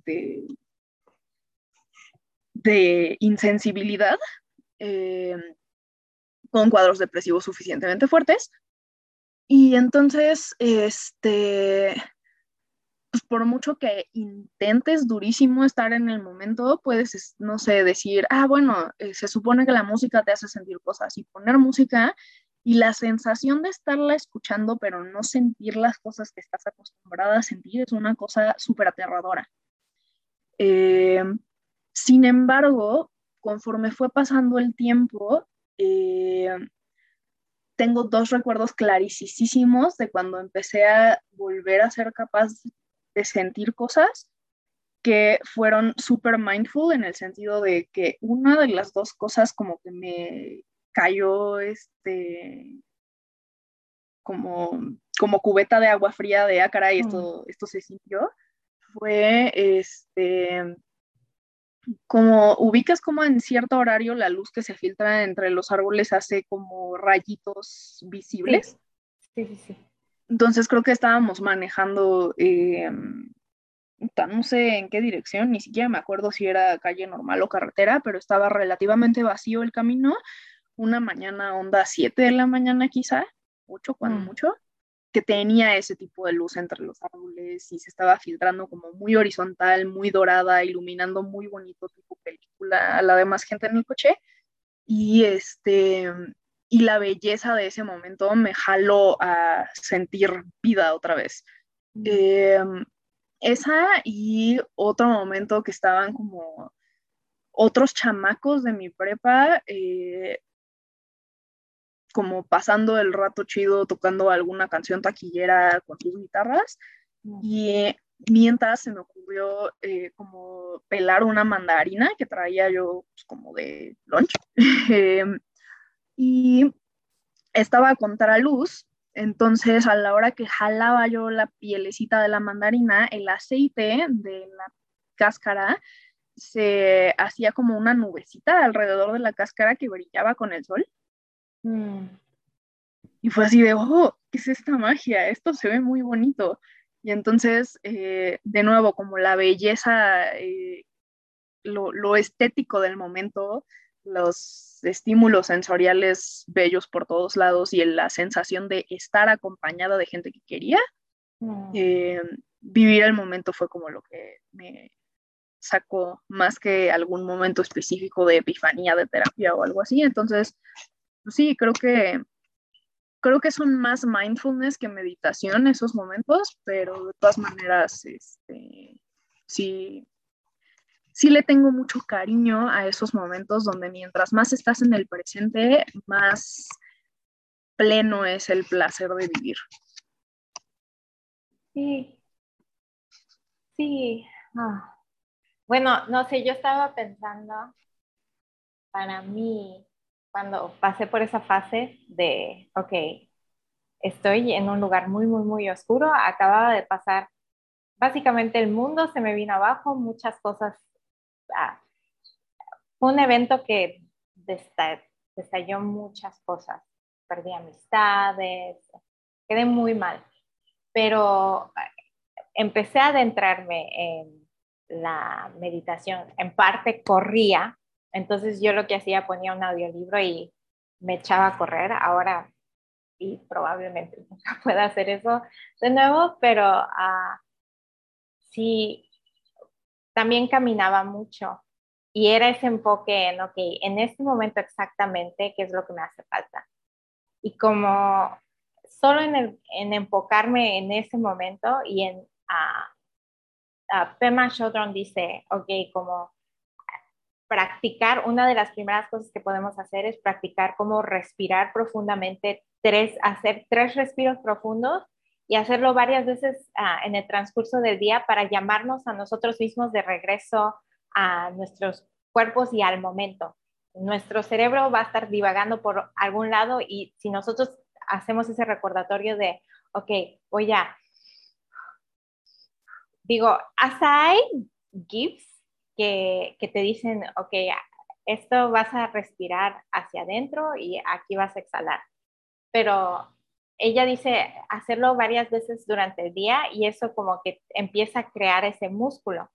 de, insensibilidad, eh, con cuadros depresivos suficientemente fuertes. Y entonces, este, por mucho que intentes durísimo estar en el momento, puedes, no sé, decir, ah, bueno, eh, se supone que la música te hace sentir cosas y poner música y la sensación de estarla escuchando, pero no sentir las cosas que estás acostumbrada a sentir es una cosa súper aterradora. Eh, sin embargo, conforme fue pasando el tiempo, eh, tengo dos recuerdos clarísimos de cuando empecé a volver a ser capaz de sentir cosas que fueron súper mindful en el sentido de que una de las dos cosas como que me cayó este como, como cubeta de agua fría de ah, y esto, mm. esto se sintió fue este como ubicas como en cierto horario la luz que se filtra entre los árboles hace como rayitos visibles. Sí, sí, sí. Entonces creo que estábamos manejando eh, no sé en qué dirección, ni siquiera me acuerdo si era calle normal o carretera, pero estaba relativamente vacío el camino, una mañana onda 7 de la mañana quizá, 8 cuando mm. mucho, que tenía ese tipo de luz entre los árboles y se estaba filtrando como muy horizontal, muy dorada, iluminando muy bonito tipo película a la demás gente en el coche. Y este y la belleza de ese momento me jaló a sentir vida otra vez. Mm. Em, esa y otro momento que estaban como otros chamacos de mi prepa, eh, como pasando el rato chido, tocando alguna canción taquillera con sus guitarras. Y mientras se me ocurrió eh, como pelar una mandarina que traía yo pues, como de lunch. (laughs) Y estaba a contraluz entonces, a la hora que jalaba yo la pielecita de la mandarina, el aceite de la cáscara se hacía como una nubecita alrededor de la cáscara que brillaba con el sol. Mm. Y fue así de, oh, ¿qué es esta magia? Esto se ve muy bonito. Y entonces, eh, de nuevo, como la belleza, eh, lo, lo, estético del momento, los estímulos sensoriales bellos por todos lados y la sensación de estar acompañada de gente que quería, mm. eh, vivir el momento fue como lo que me sacó más que algún momento específico de epifanía de terapia o algo así. Entonces, pues sí, creo que creo que son más mindfulness que meditación esos momentos, pero de todas maneras, este, sí, sí le tengo mucho cariño a esos momentos donde mientras más estás en el presente, más pleno es el placer de vivir. Sí, sí. Ah. Bueno, no sé, yo estaba pensando, para mí, cuando pasé por esa fase de, ok, estoy en un lugar muy, muy, muy oscuro, acababa de pasar, básicamente el mundo se me vino abajo, muchas cosas fue un evento que destalló muchas cosas. Perdí amistades, quedé muy mal. Pero empecé a adentrarme en la meditación. En parte corría, entonces yo lo que hacía ponía un audiolibro y me echaba a correr. Ahora y probablemente (laughs) nunca pueda hacer eso de nuevo, pero uh, sí también caminaba mucho y era ese enfoque en, ok, en este momento exactamente, ¿qué es lo que me hace falta? Y como solo en, en enfocarme en ese momento y en uh, Pema Chodron dice, ok, como practicar, una de las primeras cosas que podemos hacer es practicar cómo respirar profundamente, tres, hacer tres respiros profundos y hacerlo varias veces ah, en el transcurso del día para llamarnos a nosotros mismos de regreso a nuestros cuerpos y al momento. Nuestro cerebro va a estar divagando por algún lado y si nosotros hacemos ese recordatorio de, ok, voy a, digo, hasta hay GIFs que, que te dicen, ok, esto vas a respirar hacia adentro y aquí vas a exhalar. Pero ella dice hacerlo varias veces durante el día y eso como que empieza a crear ese músculo.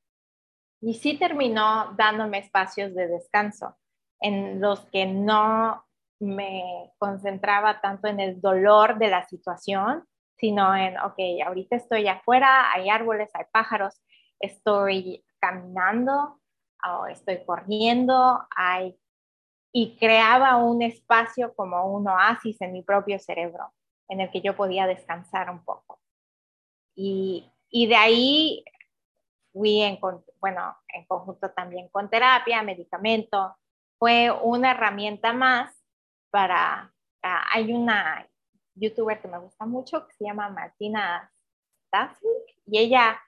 Y sí terminó dándome espacios de descanso en los que no me concentraba tanto en el dolor de la situación, sino en, ok, ahorita estoy afuera, hay árboles, hay pájaros, estoy caminando o estoy corriendo, hay... y creaba un espacio como un oasis en mi propio cerebro en el que yo podía descansar un poco. Y, y de ahí fui en, bueno, en conjunto también con terapia, medicamento. Fue una herramienta más para ah, hay una youtuber que me gusta mucho que se llama Martina Staslik y ella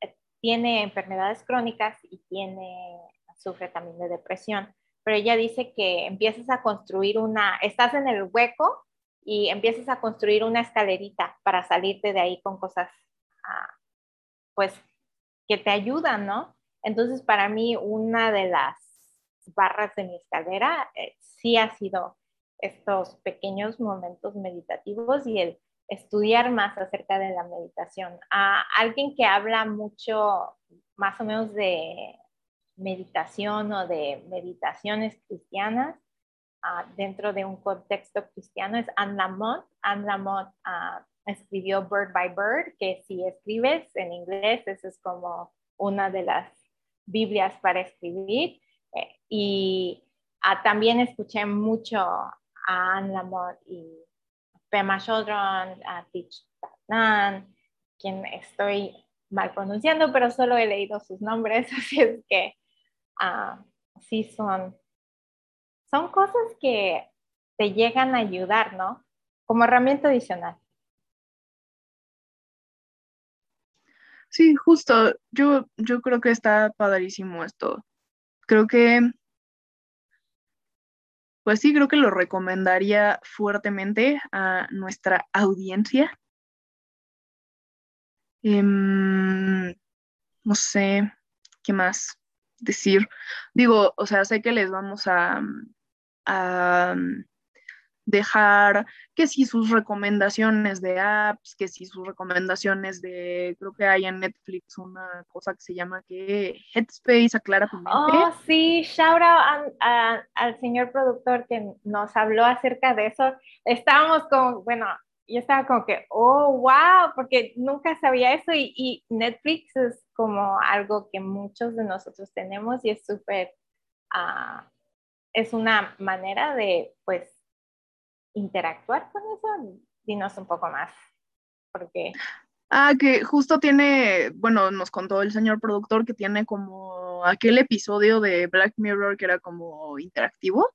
eh, tiene enfermedades crónicas y tiene, sufre también de depresión, pero ella dice que empiezas a construir una, estás en el hueco y empiezas a construir una escalerita para salirte de ahí con cosas, ah, pues, que te ayudan, ¿no? Entonces, para mí, una de las barras de mi escalera eh, sí ha sido estos pequeños momentos meditativos y el estudiar más acerca de la meditación. A alguien que habla mucho más o menos de meditación o de meditaciones cristianas ah, dentro de un contexto cristiano es Anne Lamott. Anne Lamott ah, escribió Bird by Bird, que si escribes en inglés, eso es como una de las Biblias para escribir. Eh, y ah, también escuché mucho a Anne Lamott y Pema Chodron, a Tich Nan, quien estoy mal pronunciando, pero solo he leído sus nombres, (laughs) así es que uh, sí son, son cosas que te llegan a ayudar, ¿no? Como herramienta adicional. Sí, justo, yo, yo creo que está padrísimo esto. Creo que pues sí, creo que lo recomendaría fuertemente a nuestra audiencia. Em, no sé qué más decir. Digo, o sea, sé que les vamos a, a dejar que si sus recomendaciones de apps, que si sus recomendaciones de, creo que hay en Netflix una cosa que se llama que Headspace aclara tu mente. Oh, sí, shout out al señor productor que nos habló acerca de eso. Estábamos como, bueno, yo estaba como que, oh, wow, porque nunca sabía eso y, Netflix es como algo que muchos de nosotros tenemos y es súper, uh, es una manera de, pues, interactuar con eso? Dinos un poco más, porque... Ah, que justo tiene, bueno, nos contó el señor productor que tiene como aquel episodio de Black Mirror que era como interactivo,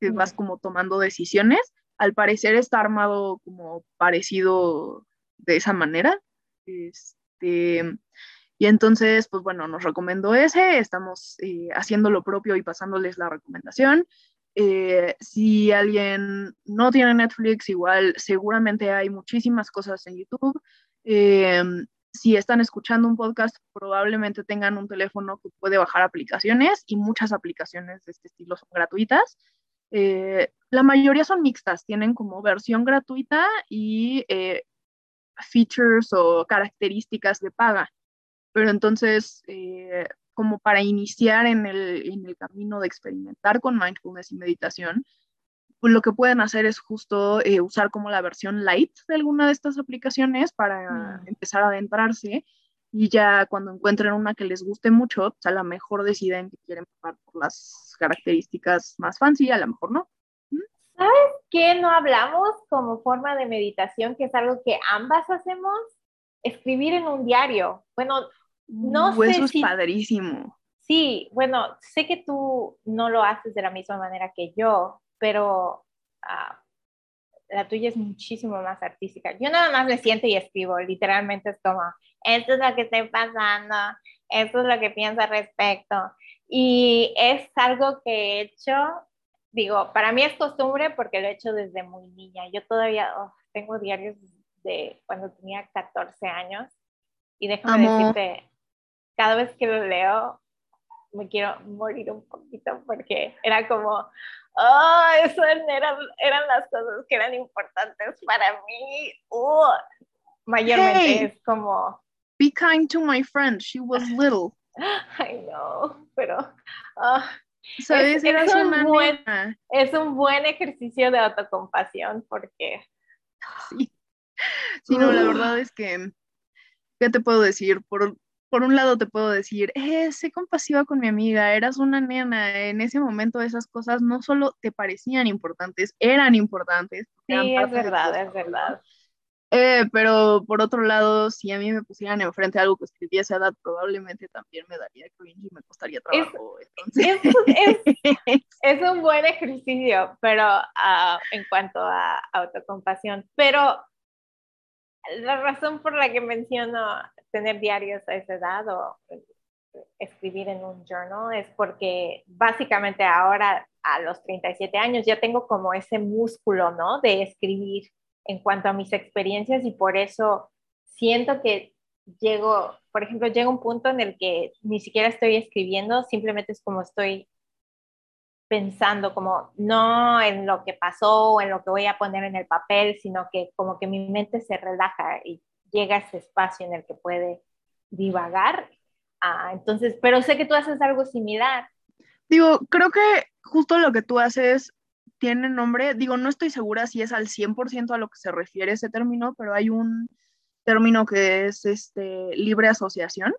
que vas como tomando decisiones. Al parecer está armado como parecido de esa manera. Este, y entonces, pues bueno, nos recomendó ese, estamos eh, haciendo lo propio y pasándoles la recomendación. Eh, si alguien no tiene Netflix, igual seguramente hay muchísimas cosas en YouTube. Eh, si están escuchando un podcast, probablemente tengan un teléfono que puede bajar aplicaciones y muchas aplicaciones de este estilo son gratuitas. La mayoría son mixtas, tienen como versión gratuita y features o características de paga. Pero entonces, como para iniciar en el, camino de experimentar con mindfulness y meditación, pues lo que pueden hacer es justo eh, usar como la versión light de alguna de estas aplicaciones para mm. empezar a adentrarse y ya cuando encuentren una que les guste mucho, pues a lo mejor deciden que quieren probar por las características más fancy, a lo mejor no. ¿Mm? ¿Sabes qué no hablamos como forma de meditación, que es algo que ambas hacemos? Escribir en un diario. Bueno, no sé eso es padrísimo. Sí, bueno, sé que tú no lo haces de la misma manera que yo, pero ah, la tuya es muchísimo más artística. Yo nada más me siento y escribo, literalmente es como, esto es lo que estoy pasando, esto es lo que pienso al respecto. Y es algo que he hecho, digo, para mí es costumbre porque lo he hecho desde muy niña. Yo todavía oh, tengo diarios de cuando tenía 14 años y déjame decirte, cada vez que lo leo me quiero morir un poquito porque era como, oh, eso eran, eran las cosas que eran importantes para mí. Uh, mayormente es como... Be kind to my friend, she was (laughs) little. I know, pero... Ah, ¿Sabes? Es, un buen, es un buen ejercicio de autocompasión porque... Sí, (laughs) sí no, la verdad es que, ¿qué te puedo decir? Por, por un lado te puedo decir, eh, sé compasiva con mi amiga, eras una nena, en ese momento esas cosas no solo te parecían importantes, eran importantes. Sí, es verdad, es verdad. Eh, pero por otro lado, si a mí me pusieran enfrente algo que escribía esa edad, probablemente también me daría cringe y me costaría trabajo. Es, (laughs) es un buen ejercicio, pero ah, en cuanto a autocompasión, pero la razón por la que menciono tener diarios a esa edad o escribir en un journal es porque básicamente ahora a los 37 años ya tengo como ese músculo, ¿no? De escribir en cuanto a mis experiencias y por eso siento que llego, por ejemplo, llega un punto en el que ni siquiera estoy escribiendo, simplemente es como estoy pensando como no en lo que pasó o en lo que voy a poner en el papel, sino que como que mi mente se relaja y llega a ese espacio en el que puede divagar. Ah, entonces, pero sé que tú haces algo similar. Digo, creo que justo lo que tú haces tiene nombre, digo, no estoy segura si es al 100% a lo que se refiere ese término, pero hay un término que es este, libre asociación.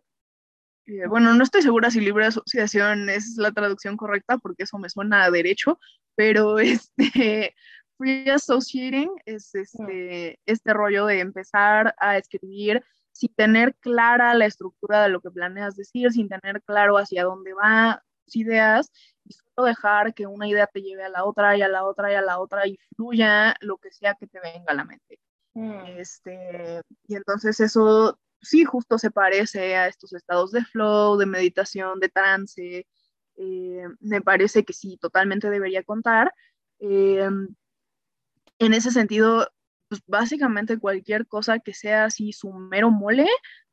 Eh, bueno, no estoy segura si libre asociación es la traducción correcta porque eso me suena a derecho, pero (laughs) este, free associating es este, este rollo de empezar a escribir sin tener clara la estructura de lo que planeas decir, sin tener claro hacia dónde va tus ideas y solo dejar que una idea te lleve a la otra y a la otra y a la otra y fluya lo que sea que te venga a la mente. Mm. Este, y entonces eso sí, justo se parece a estos estados de flow, de meditación, de trance. Eh, me parece que sí, totalmente debería contar. Eh, en ese sentido, pues básicamente cualquier cosa que sea así su mero mole,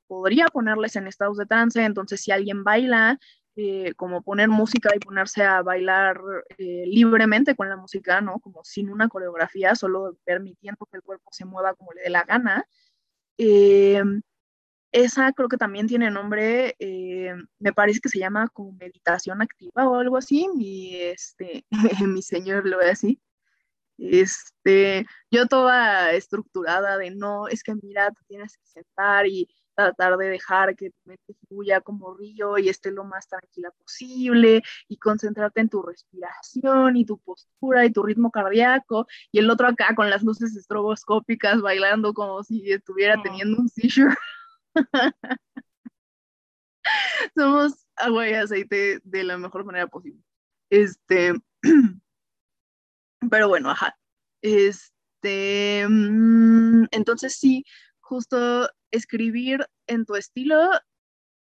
podría ponerles en estados de trance. Entonces, si alguien baila, eh, como poner música y ponerse a bailar libremente con la música, ¿no? Como sin una coreografía, solo permitiendo que el cuerpo se mueva como le dé la gana. Esa creo que también tiene nombre, eh, me parece que se llama como meditación activa o algo así, mi, este, (laughs) mi señor lo ve así. Este, yo toda estructurada de no, es que mira, te tienes que sentar y tratar de dejar que tu mente fluya como río y esté lo más tranquila posible y concentrarte en tu respiración y tu postura y tu ritmo cardíaco y el otro acá con las luces estroboscópicas bailando como si estuviera teniendo un seizure. (laughs) Somos agua y aceite de la mejor manera posible. Este, (clears throat) pero bueno, ajá. Este, mm, entonces sí, justo escribir en tu estilo,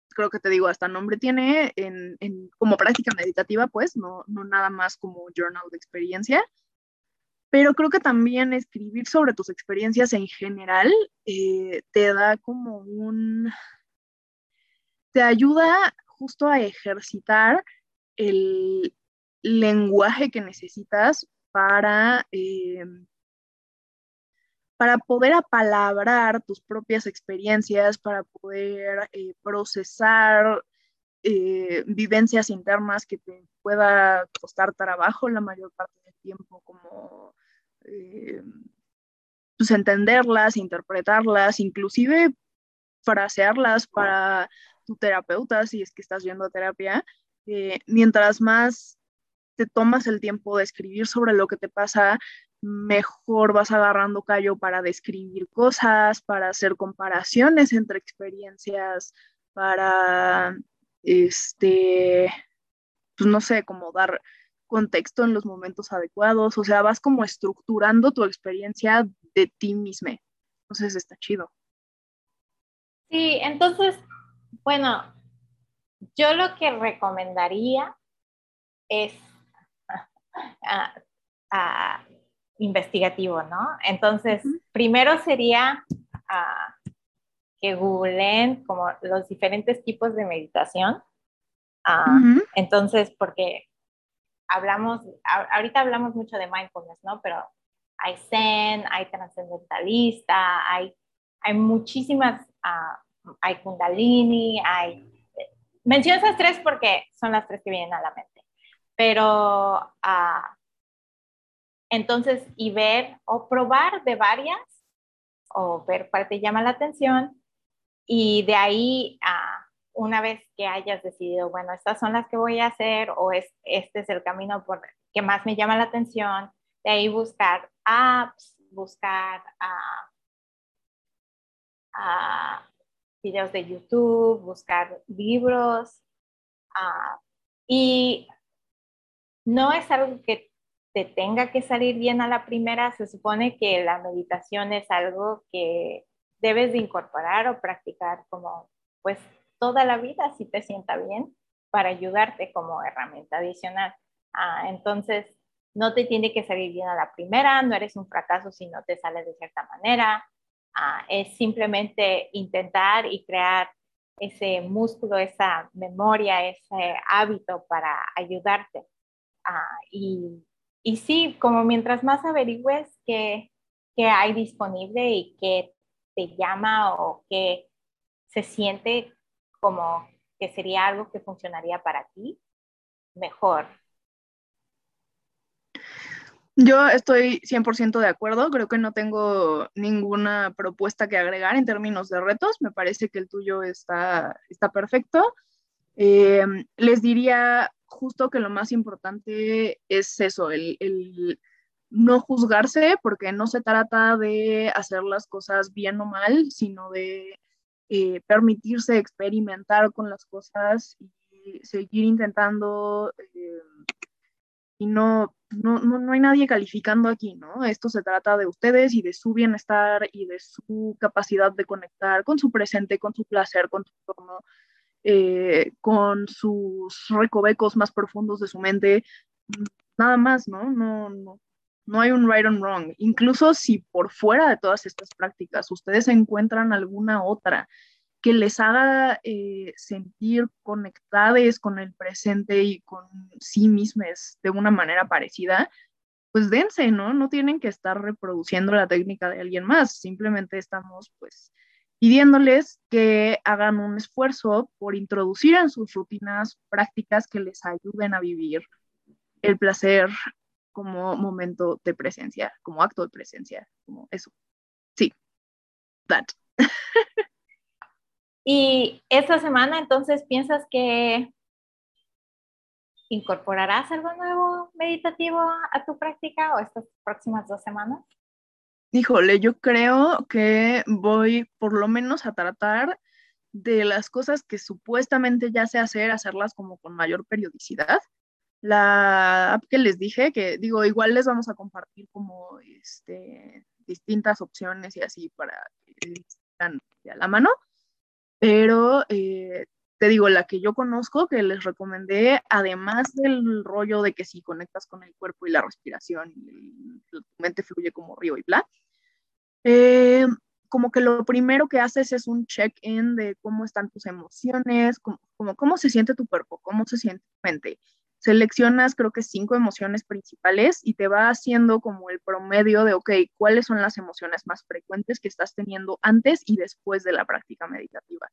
creo que te digo, hasta nombre tiene en, como práctica meditativa, pues, no, no nada más como journal de experiencia pero creo que también escribir sobre tus experiencias en general eh, te da como un, te ayuda justo a ejercitar el lenguaje que necesitas para, eh, para poder apalabrar tus propias experiencias, para poder eh, procesar vivencias internas que te pueda costar trabajo la mayor parte tiempo, como eh, pues entenderlas, interpretarlas, inclusive frasearlas para tu terapeuta, si es que estás yendo a terapia, eh, mientras más te tomas el tiempo de escribir sobre lo que te pasa, mejor vas agarrando callo para describir cosas, para hacer comparaciones entre experiencias, para, este, pues no sé, como dar contexto en los momentos adecuados, o sea, vas como estructurando tu experiencia de ti misma. Entonces está chido. Sí, entonces, bueno, yo lo que recomendaría es (laughs) investigativo, ¿no? Entonces, primero sería que googleen como los diferentes tipos de meditación. Entonces, porque hablamos, ahorita hablamos mucho de mindfulness, ¿no? Pero hay zen, hay trascendentalista, hay, hay muchísimas, ah, hay kundalini, hay... Menciono esas tres porque son las tres que vienen a la mente. Pero uh, entonces, y ver o probar de varias, o ver cuál te llama la atención, y de ahí a una vez que hayas decidido, bueno, estas son las que voy a hacer o es, este es el camino por, que más me llama la atención, de ahí buscar apps, buscar uh, videos de YouTube, buscar libros y no es algo que te tenga que salir bien a la primera, se supone que la meditación es algo que debes de incorporar o practicar como pues toda la vida si te sienta bien para ayudarte como herramienta adicional. Ah, entonces, no te tiene que salir bien a la primera, no eres un fracaso si no te sale de cierta manera. Ah, es simplemente intentar y crear ese músculo, esa memoria, ese hábito para ayudarte. Ah, y, y, sí, como mientras más averigües qué, qué hay disponible y qué te llama o qué se siente como que sería algo que funcionaría para ti, mejor. Yo estoy 100% de acuerdo, creo que no tengo ninguna propuesta que agregar en términos de retos, me parece que el tuyo está, está perfecto. Eh, les diría justo que lo más importante es eso, el, el, no juzgarse, porque no se trata de hacer las cosas bien o mal, sino de eh, permitirse experimentar con las cosas y seguir intentando eh, y no no, no, hay nadie calificando aquí, ¿no? Esto se trata de ustedes y de su bienestar y de su capacidad de conectar con su presente, con su placer, con su entorno, eh, con sus recovecos más profundos de su mente. Nada más, ¿no? No, no, no hay un right and wrong. Incluso si por fuera de todas estas prácticas ustedes encuentran alguna otra que les haga eh, sentir conectadas con el presente y con sí mismas de una manera parecida, pues dense, ¿no? No tienen que estar reproduciendo la técnica de alguien más, simplemente estamos pues pidiéndoles que hagan un esfuerzo por introducir en sus rutinas prácticas que les ayuden a vivir el placer como momento de presencia, como acto de presencia, como eso. Sí, that. (laughs) Y esta semana, entonces, ¿piensas que incorporarás algo nuevo meditativo a tu práctica o estas próximas dos semanas? Híjole, yo creo que voy por lo menos a tratar de las cosas que supuestamente ya sé hacer, hacerlas como con mayor periodicidad. La app que les dije, que digo, igual les vamos a compartir como este, distintas opciones y así para que estén a la mano pero eh, te digo, la que yo conozco, que les recomendé, además del rollo de que si conectas con el cuerpo y la respiración, y tu mente fluye como río y bla, eh, como que lo primero que haces es un check-in de cómo están tus emociones, como, cómo se siente tu cuerpo, cómo se siente tu mente. Seleccionas creo que cinco emociones principales y te va haciendo como el promedio de, ok, cuáles son las emociones más frecuentes que estás teniendo antes y después de la práctica meditativa.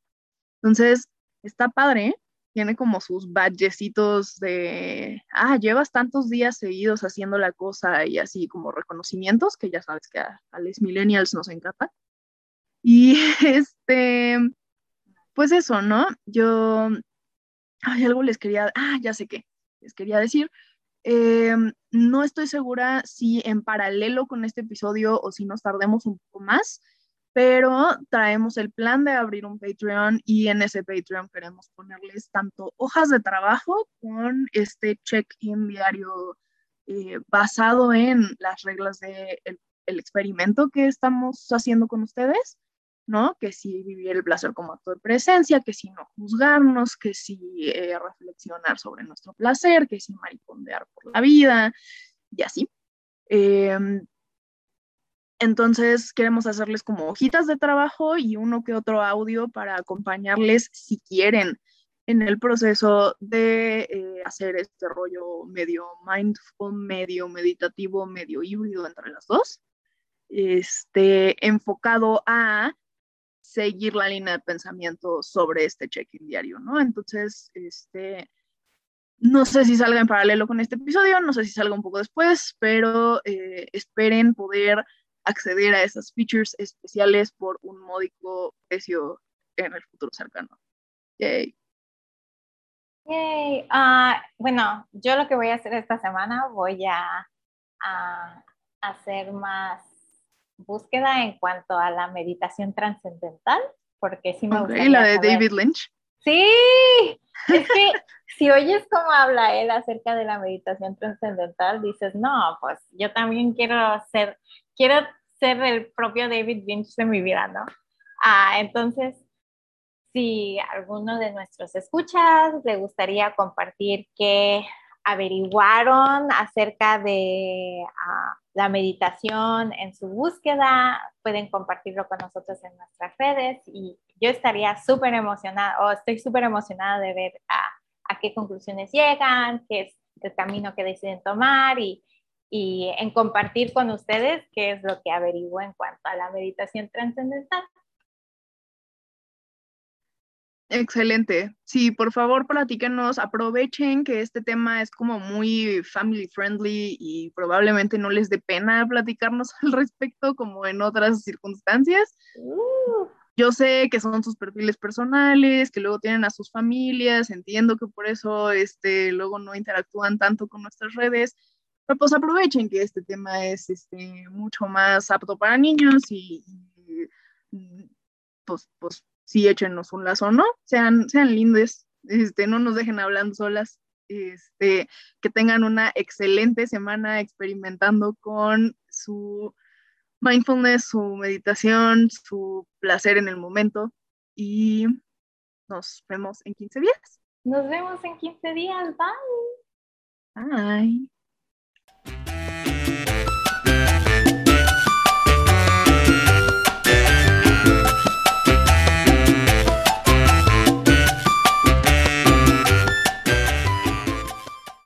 Entonces, está padre, tiene como sus badgecitos de, ah, llevas tantos días seguidos haciendo la cosa y así como reconocimientos, que ya sabes que a, a los millennials nos encanta. Y (laughs) este, pues eso, ¿no? Yo, hay algo les quería, ah, ya sé qué, les quería decir. Em, no estoy segura si en paralelo con este episodio o si nos tardemos un poco más, pero traemos el plan de abrir un Patreon y en ese Patreon queremos ponerles tanto hojas de trabajo con este check-in diario eh, basado en las reglas del de el experimento que estamos haciendo con ustedes, ¿no? Que si vivir el placer como acto de presencia, que si no juzgarnos, que si eh, reflexionar sobre nuestro placer, que si maricondear por la vida y así. Em, entonces queremos hacerles como hojitas de trabajo y uno que otro audio para acompañarles si quieren en el proceso de eh, hacer este rollo medio mindful, medio meditativo, medio híbrido entre las dos, este, enfocado a seguir la línea de pensamiento sobre este check-in diario, ¿no? Entonces, este, no sé si salga en paralelo con este episodio, no sé si salga un poco después, pero eh, esperen poder acceder a esas features especiales por un módico precio en el futuro cercano. Yay. Yay. Uh, bueno, yo lo que voy a hacer esta semana, voy a, hacer más búsqueda en cuanto a la meditación trascendental, porque sí me okay, la de David Lynch. Sí, es que (laughs) si oyes cómo habla él acerca de la meditación trascendental, dices, no, pues yo también quiero ser, quiero ser el propio David Lynch de mi vida, ¿no? Ah, entonces, si alguno de nuestros escuchas le gustaría compartir qué averiguaron acerca de ah, la meditación en su búsqueda, pueden compartirlo con nosotros en nuestras redes y yo estaría súper emocionada o estoy súper emocionada de ver a, qué conclusiones llegan, qué es el camino que deciden tomar y, y en compartir con ustedes qué es lo que averiguo en cuanto a la meditación trascendental. Excelente. Sí, por favor, platíquenos, aprovechen que este tema es como muy family friendly y probablemente no les dé pena platicarnos (laughs) al respecto como en otras circunstancias. Uh. Yo sé que son sus perfiles personales, que luego tienen a sus familias, entiendo que por eso este, luego no interactúan tanto con nuestras redes, pero pues aprovechen que este tema es este, mucho más apto para niños y, y pues, pues sí échenos un lazo, ¿no? Sean, sean lindes, este, no nos dejen hablando solas, este, que tengan una excelente semana experimentando con su mindfulness, su meditación, su placer en el momento y nos vemos en 15 días. Nos vemos en 15 días, bye. Bye.